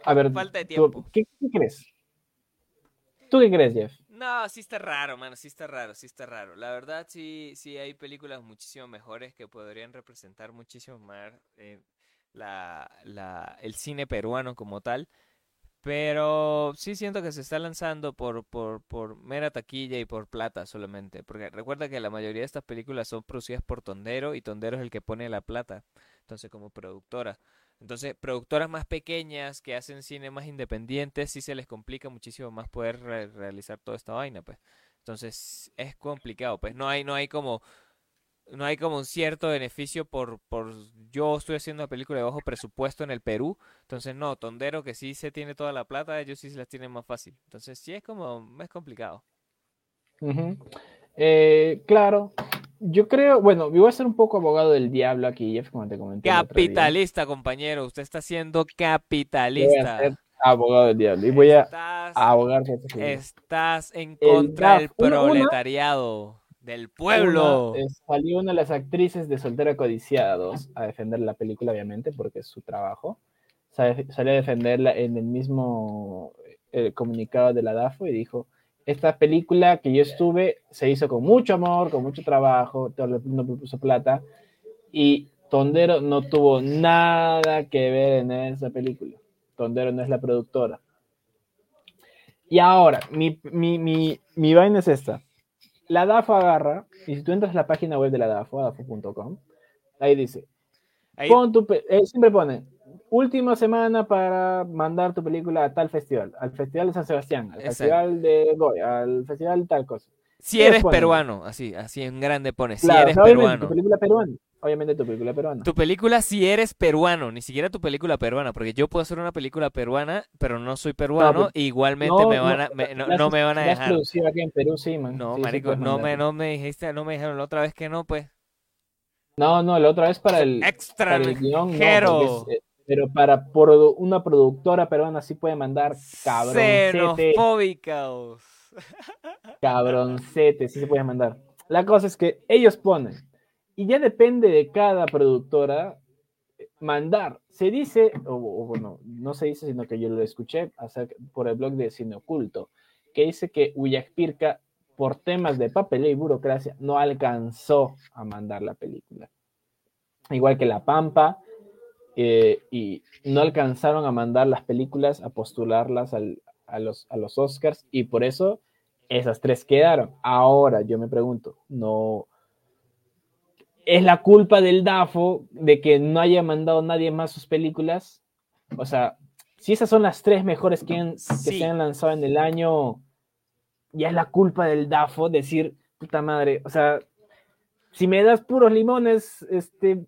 a ver, falta de tú- tiempo. ¿qué, qué crees? ¿Tú qué crees, Jeff? No, sí está raro, mano, sí está raro, sí está raro. La verdad, sí, sí hay películas muchísimo mejores que podrían representar muchísimo más eh, la, la, el cine peruano como tal. Pero sí siento que se está lanzando por, por, por mera taquilla y por plata solamente. Porque recuerda que la mayoría de estas películas son producidas por Tondero y Tondero es el que pone la plata. Entonces, como productora. Entonces, productoras más pequeñas que hacen cine más independientes, sí se les complica muchísimo más poder re- realizar toda esta vaina, pues. Entonces, es complicado, pues. No hay, no hay como, no hay como un cierto beneficio por, por yo estoy haciendo una película de bajo presupuesto en el Perú. Entonces, no, Tondero que sí se tiene toda la plata, ellos sí se las tienen más fácil. Entonces, sí es como, es complicado. Eh, claro, yo creo, bueno, yo voy a ser un poco abogado del diablo aquí, Jeff, como te comenté. Capitalista, compañero. Usted está siendo Yo voy a capitalista. ser abogado del diablo y voy a Estás, abogar por este estás en contra del una- proletariado, del pueblo. Una, eh, salió una de las actrices de Soltera Codiciada 2 a defender la película, obviamente, porque es su trabajo. Sa- Salió a defenderla en el mismo eh, comunicado de la DAFO y dijo, esta película que yo estuve se hizo con mucho amor, con mucho trabajo, todo el mundo puso plata y Tondero no tuvo nada que ver en esa película. Tondero no es la productora. Y ahora, mi, mi, mi, mi vaina es esta. La DAFO agarra, y si tú entras a la página web de la DAFO, dafo.com, ahí dice, Ahí- pon tu eh, siempre pone, última semana para mandar tu película a tal festival, al Festival de San Sebastián, al Exacto. Festival de Goya, al Festival tal cosa. si eres ponen. peruano, así, así en grande pone, si Claro, eres peruano. Tu película peruana. Obviamente tu película peruana. Tu película si eres peruano, ni siquiera tu película peruana, porque yo puedo hacer una película peruana, pero no soy peruano, e igualmente me van a, me- no, no me van a dejar. aquí en Perú, sí, man. No, Sí, sí marico, puedes no me, no me dijiste, no me dijeron la otra vez que no, pues. No, no, la otra vez para el, para el guion, no, es, eh, pero para produ- una productora peruana sí puede mandar Xenofóbicos. <laughs> cabroncete, sí se puede mandar. La cosa es que ellos ponen, y ya depende de cada productora eh, mandar. Se dice, o, bueno, no se dice, sino que yo lo escuché por el blog de Cine Oculto, que dice que Uyakpirka, por temas de papeleo y burocracia, no alcanzó a mandar la película. Igual que La Pampa, eh, y no alcanzaron a mandar las películas, a postularlas al- a, los, a los Oscars, y por eso esas tres quedaron. Ahora yo me pregunto, no es la culpa del DAFO de que no haya mandado nadie más sus películas. O sea, si esas son las tres mejores que, han- que Sí. se han lanzado en el año, ya es la culpa del DAFO decir, puta madre, o sea, si me das puros limones, este,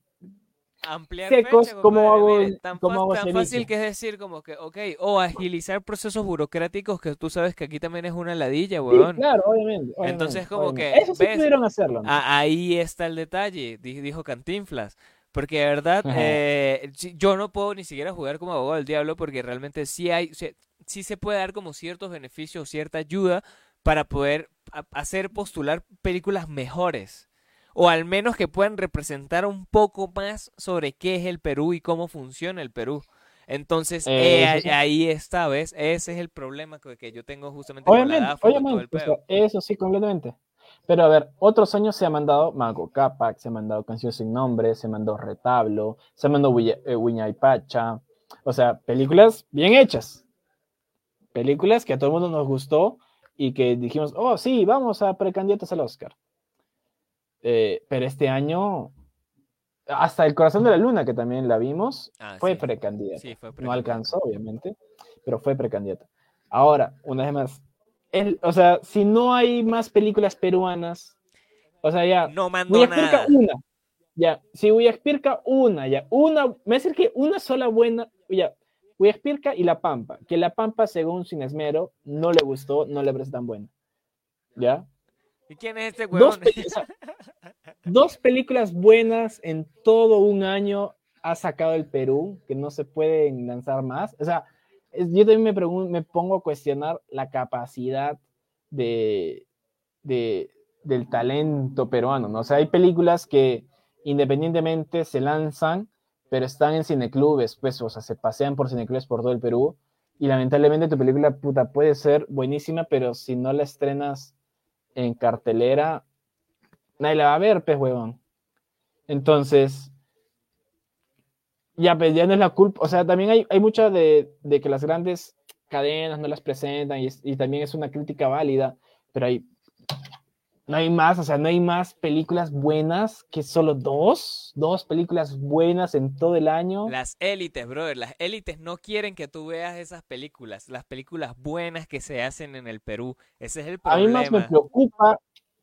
Ampliar secos, fecha, ¿cómo hago- tan, cómo hago tan fácil que es decir como que, ok, o agilizar procesos burocráticos que tú sabes que aquí también es una ladilla, sí, weón. claro, obviamente. obviamente, Entonces, como obviamente. que, Eso sí ¿ves? pudieron hacerlo. ahí está el detalle, di- dijo Cantinflas. Porque de verdad, eh, yo no puedo ni siquiera jugar como abogado del diablo porque realmente sí hay, sí, sí se puede dar como ciertos beneficios, cierta ayuda para poder hacer postular películas mejores. O al menos que puedan representar un poco más sobre qué es el Perú y cómo funciona el Perú. Entonces, Eh, eh, eso ahí- sí. ahí está, ¿ves? Ese es el problema que, que yo tengo justamente con la Obviamente, DAFO, con todo el obviamente, o pedo. sea, eso sí, completamente. Pero a ver, otros años se ha mandado Mago Capac, se ha mandado Canción sin Nombre, se mandó Retablo, se mandó eh, Huiñaypacha. O sea, películas bien hechas. Películas que a todo el mundo nos gustó y que dijimos, oh, sí, vamos a precandidatos al Oscar. Eh, pero este año, hasta El Corazón de la Luna, que también la vimos, Ah, fue sí. precandidata. Sí, fue No precandidata. alcanzó, obviamente, pero fue precandidata. Ahora, una vez más, el, o sea, si no hay más películas peruanas, o sea, ya, No mandó nada. una, ya, si Huillaspirca una, ya, una, me va a decir que una sola buena, ya, Huillaspirca y La Pampa, que La Pampa, según Sin Esmero, no le gustó, no le parece tan buena, ¿ya? ¿Y quién es este Dos, huevón? pe- dos películas buenas en todo un año ha sacado el Perú, que no se pueden lanzar más. O sea, yo también me, pongo a cuestionar la capacidad de, de- del talento peruano, ¿no? O sea, hay películas que independientemente se lanzan, pero están en cineclubes, pues, o sea, se pasean por cineclubes por todo el Perú, y lamentablemente tu película, puta, puede ser buenísima, pero si no la estrenas en cartelera, nadie la va a ver, pues, huevón. Entonces, ya, pues, ya no es la culpa. O sea, también hay, hay mucha de, de que las grandes cadenas no las presentan y, y también es una crítica válida, pero hay no hay más, o sea, no hay más películas buenas que solo dos, dos películas buenas en todo el año. Las élites, brother, las élites no quieren que tú veas esas películas, las películas buenas que se hacen en el Perú. Ese es el A mí problema. más me preocupa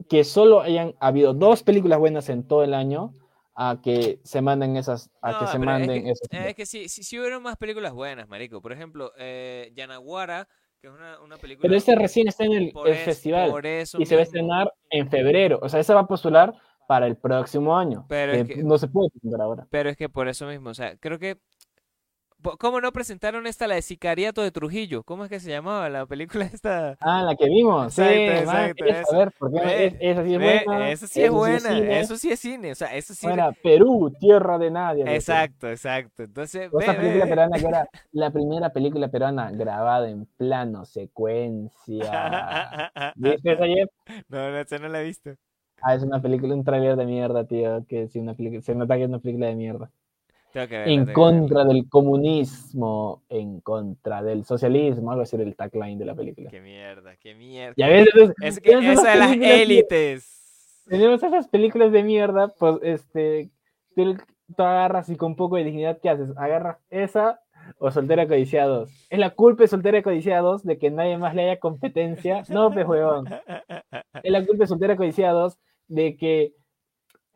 que solo hayan habido dos películas buenas en todo el año a que se manden esas, a No, que se pero es manden que- esas. Es que sí, sí, sí hubieron más películas buenas, marico. Por ejemplo, eh, Yanaguara, que es una, una película... Pero este recién está en el, el es- festival por eso y se va a estrenar en febrero. O sea, ese va a postular para el próximo año. Pero es que no se puede ahora. Pero es que por eso mismo, o sea, creo que... ¿Cómo no presentaron esta, la de Sicariato de Trujillo? ¿Cómo es que se llamaba la película <laughs> esta? Ah, la que vimos. sí, Exacto, exacto, porque esa sí es buena. eso sí es buena, eso sí es cine, o sea, eso sí... Era Perú, tierra de nadie. Exacto, exacto. Entonces, Esa película peruana que era <laughs> la primera película peruana grabada en plano secuencia. <laughs> ¿Viste esa, Jeff? no, no, esa no la he visto. Ah, es una película, un tráiler de mierda, tío. Que sí, una película, se nota que es una película de mierda. Tengo que verla, En tengo que contra del comunismo, en contra del socialismo, algo así era el tagline de la película. Qué mierda, qué mierda. Ya ves, entonces, Es que esa de las élites. Tenemos esas películas de mierda, pues este, tú, tú agarras y con poco de dignidad, ¿qué haces? Agarras esa o Soltera Codiciada 2. Es la culpa de Soltera Codiciada 2 de que nadie más le haya competencia. No, pe huevón. <laughs> Es la culpa de Soltera Codiciada 2 de que...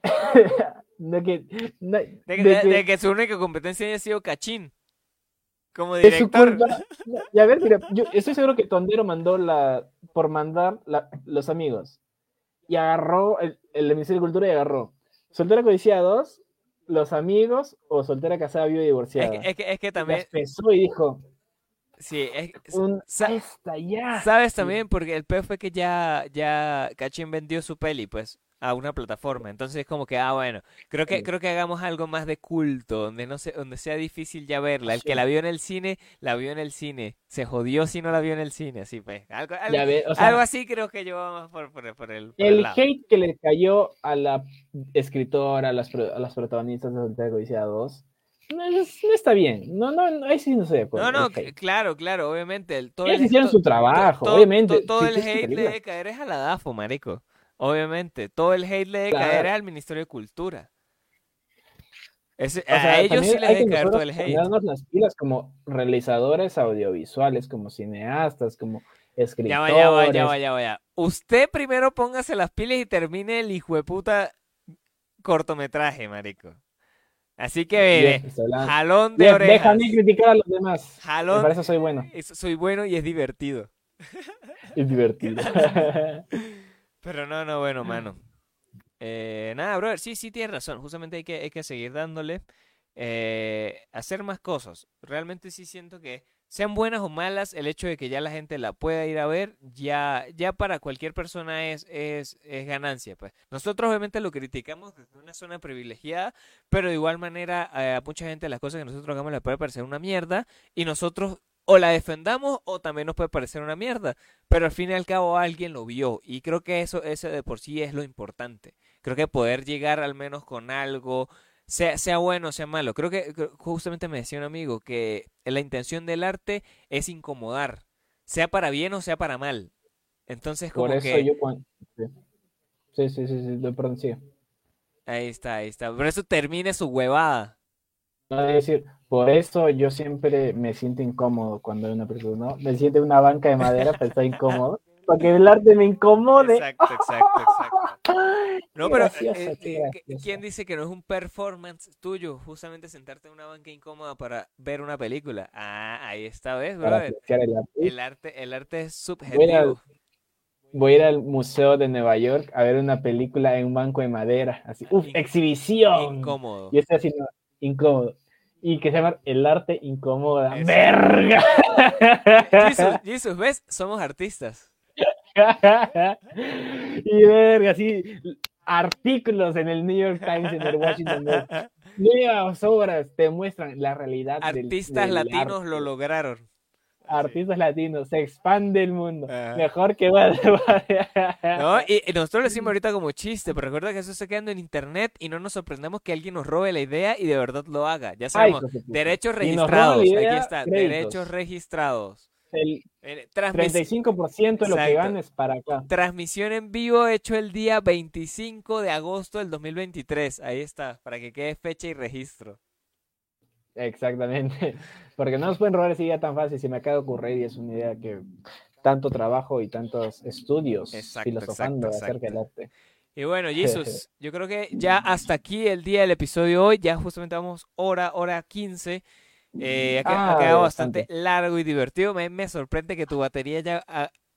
<laughs> de que... De, de que- de- su única competencia haya sido Cachín. Como director. Y a ver, mira, yo estoy seguro que Tondero mandó la... por mandar la- los amigos. Y agarró el, el Ministerio de Cultura y agarró. Soltera Codiciada 2, los amigos o Soltera Casada Viva y Es Divorciada. que, es que, es que también. pesó y dijo, Sí, es, un, sa- "Ahí está ya. sabes también porque el peor fue que ya, ya Cachín vendió su peli, pues, a una plataforma. Entonces es como que, ah, bueno, creo que, Sí. creo que hagamos algo más de culto, donde no se, donde sea difícil ya verla. El Sí. que la vio en el cine, la vio en el cine. Se jodió si no la vio en el cine, así pues. Algo, algo, Ya ve, o sea, algo así creo que yo va más por, por, por el, por el el lado. hate que le cayó a la escritora, a las, a las protagonistas de Soltera Codiciada 2, no, no está bien. No, no, no, ahí sí no estoy de acuerdo. No, no, claro, claro, obviamente. El, todo Ellos el, hicieron su trabajo, to- obviamente. to- todo el hate le debe caer es a la DAFO, marico. Obviamente. Todo el hate le debe Claro. caer al Ministerio de Cultura. Ese- O sea, a ellos sí les debe caer todo el hate. ponernos las pilas como realizadores audiovisuales, como cineastas, como Ya escritores. va, ya va, ya va, ya va, ya. Usted primero póngase las pilas y termine el hijo de puta cortometraje, marico. Así que, hablando. jalón de Jeff, orejas. déjame criticar a los demás. Jalón. Para eso soy bueno. Es- soy bueno y es divertido. <laughs> Es divertido. <laughs> Pero no, no, bueno, mano. <clears throat> Eh, nada, brother, sí, sí tienes razón. Justamente hay que, hay que seguir dándole. eh, hacer más cosas. Realmente sí siento que sean buenas o malas, el hecho de que ya la gente la pueda ir a ver, ya, ya para cualquier persona es, es, es ganancia. Pues. Nosotros obviamente lo criticamos desde una zona privilegiada, pero de igual manera eh, a mucha gente las cosas que nosotros hagamos les puede parecer una mierda y nosotros o la defendamos o también nos puede parecer una mierda. Pero al fin y al cabo alguien lo vio y creo que eso, eso de por sí es lo importante. Creo que poder llegar al menos con algo, sea, sea bueno o sea malo. Creo que justamente me decía un amigo que la intención del arte es incomodar, sea para bien o sea para mal. Entonces como Por eso que yo cuando... Sí, sí, sí, sí, de pronto sí. ahí está, ahí está. Por eso termine su huevada. No, es decir, por eso yo siempre me siento incómodo cuando veo una persona, ¿no? Me siento en una banca de madera, pero estoy incómodo. <laughs> Porque el arte me incomode. Exacto, exacto, exacto. <laughs> No, Qué pero gracioso, eh, eh, ¿qui- gracioso. ¿quién dice que no es un performance tuyo justamente sentarte en una banca incómoda para ver una película? Ah, ahí está, ¿ves, Para brother? el arte. El arte, el arte es subjetivo. voy a ir al Museo de Nueva York a ver una película en un banco de madera. Así, ¡Exhibición! Incómodo. Y estoy haciendo incómodo. Y que se llama El arte incomoda. Eso. ¡Verga! Jesus, <laughs> Jesus, ¿ves? Somos artistas. y verga, así, artículos en el New York Times, en el Washington Post. <laughs> Nuevas obras te muestran la realidad del- Artistas del latinos arte. lo lograron. Artistas latinos, se expande el mundo. Ajá. Mejor que. <laughs> ¿No? Y, y nosotros lo decimos ahorita como chiste, pero recuerda que eso está quedando en internet y no nos sorprendemos que alguien nos robe la idea y de verdad lo haga. Ya sabemos, derechos registrados. idea, Aquí está, créditos. derechos registrados. el Eh, transmis- 35% de lo que Exacto. ganes para acá. Transmisión en vivo hecho el día 25 de agosto del 2023. Ahí está, para que quede fecha y registro. Exactamente. <laughs> Porque no nos pueden robar esa idea tan fácil. Si me acaba de ocurrir y es una idea que tanto trabajo y tantos estudios Exacto, filosofando exacto, acerca del arte. Y bueno, Jesus, <laughs> yo creo que ya hasta aquí el día del episodio hoy, ya justamente vamos hora, hora 15. Eh, ha, Ah, quedado bastante. bastante largo y divertido. Me, me sorprende que tu batería haya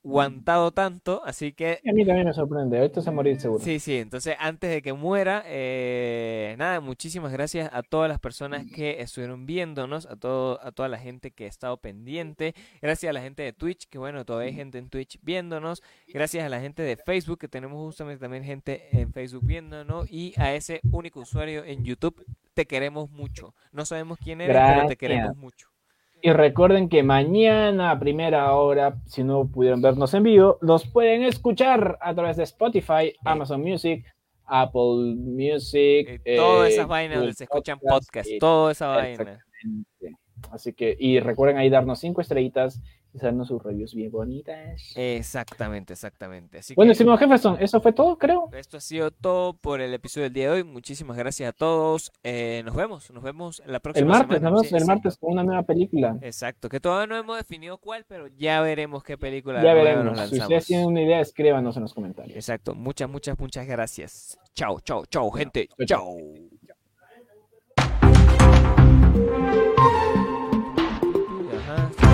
aguantado tanto, así que a mí también me sorprende. Ahorita se va a morir seguro. Sí, sí, entonces antes de que muera, eh, nada, muchísimas gracias a todas las personas que estuvieron viéndonos, a todo, a toda la gente que ha estado pendiente, gracias a la gente de Twitch, que bueno, todavía hay gente en Twitch viéndonos, gracias a la gente de Facebook, que tenemos justamente también gente en Facebook viéndonos, y a ese único usuario en YouTube, te queremos mucho. No sabemos quién eres, pero te queremos mucho. Y recuerden que mañana a primera hora, si no pudieron vernos en vivo, los pueden escuchar a través de Spotify, Amazon Music, Apple Music. Eh, todas eh, esas vainas donde se escuchan Podcast, podcasts, toda esa vaina. Así que, y recuerden ahí darnos cinco estrellitas y hacernos sus reviews bien bonitas. Exactamente, exactamente. Así bueno, que- estimado Jefferson, eso fue todo, creo. Esto ha sido todo por el episodio del día de hoy. Muchísimas gracias a todos. Eh, nos vemos, nos vemos la próxima El martes, semana. nos vemos Sí, el sí. martes con una nueva película. Exacto, que todavía no hemos definido cuál, pero ya veremos qué película Ya veremos. nos Si ustedes tienen una idea, escríbanos en los comentarios. Exacto, muchas, muchas, muchas gracias. Chao, chao, chao, gente. chao. Chao. Ajá.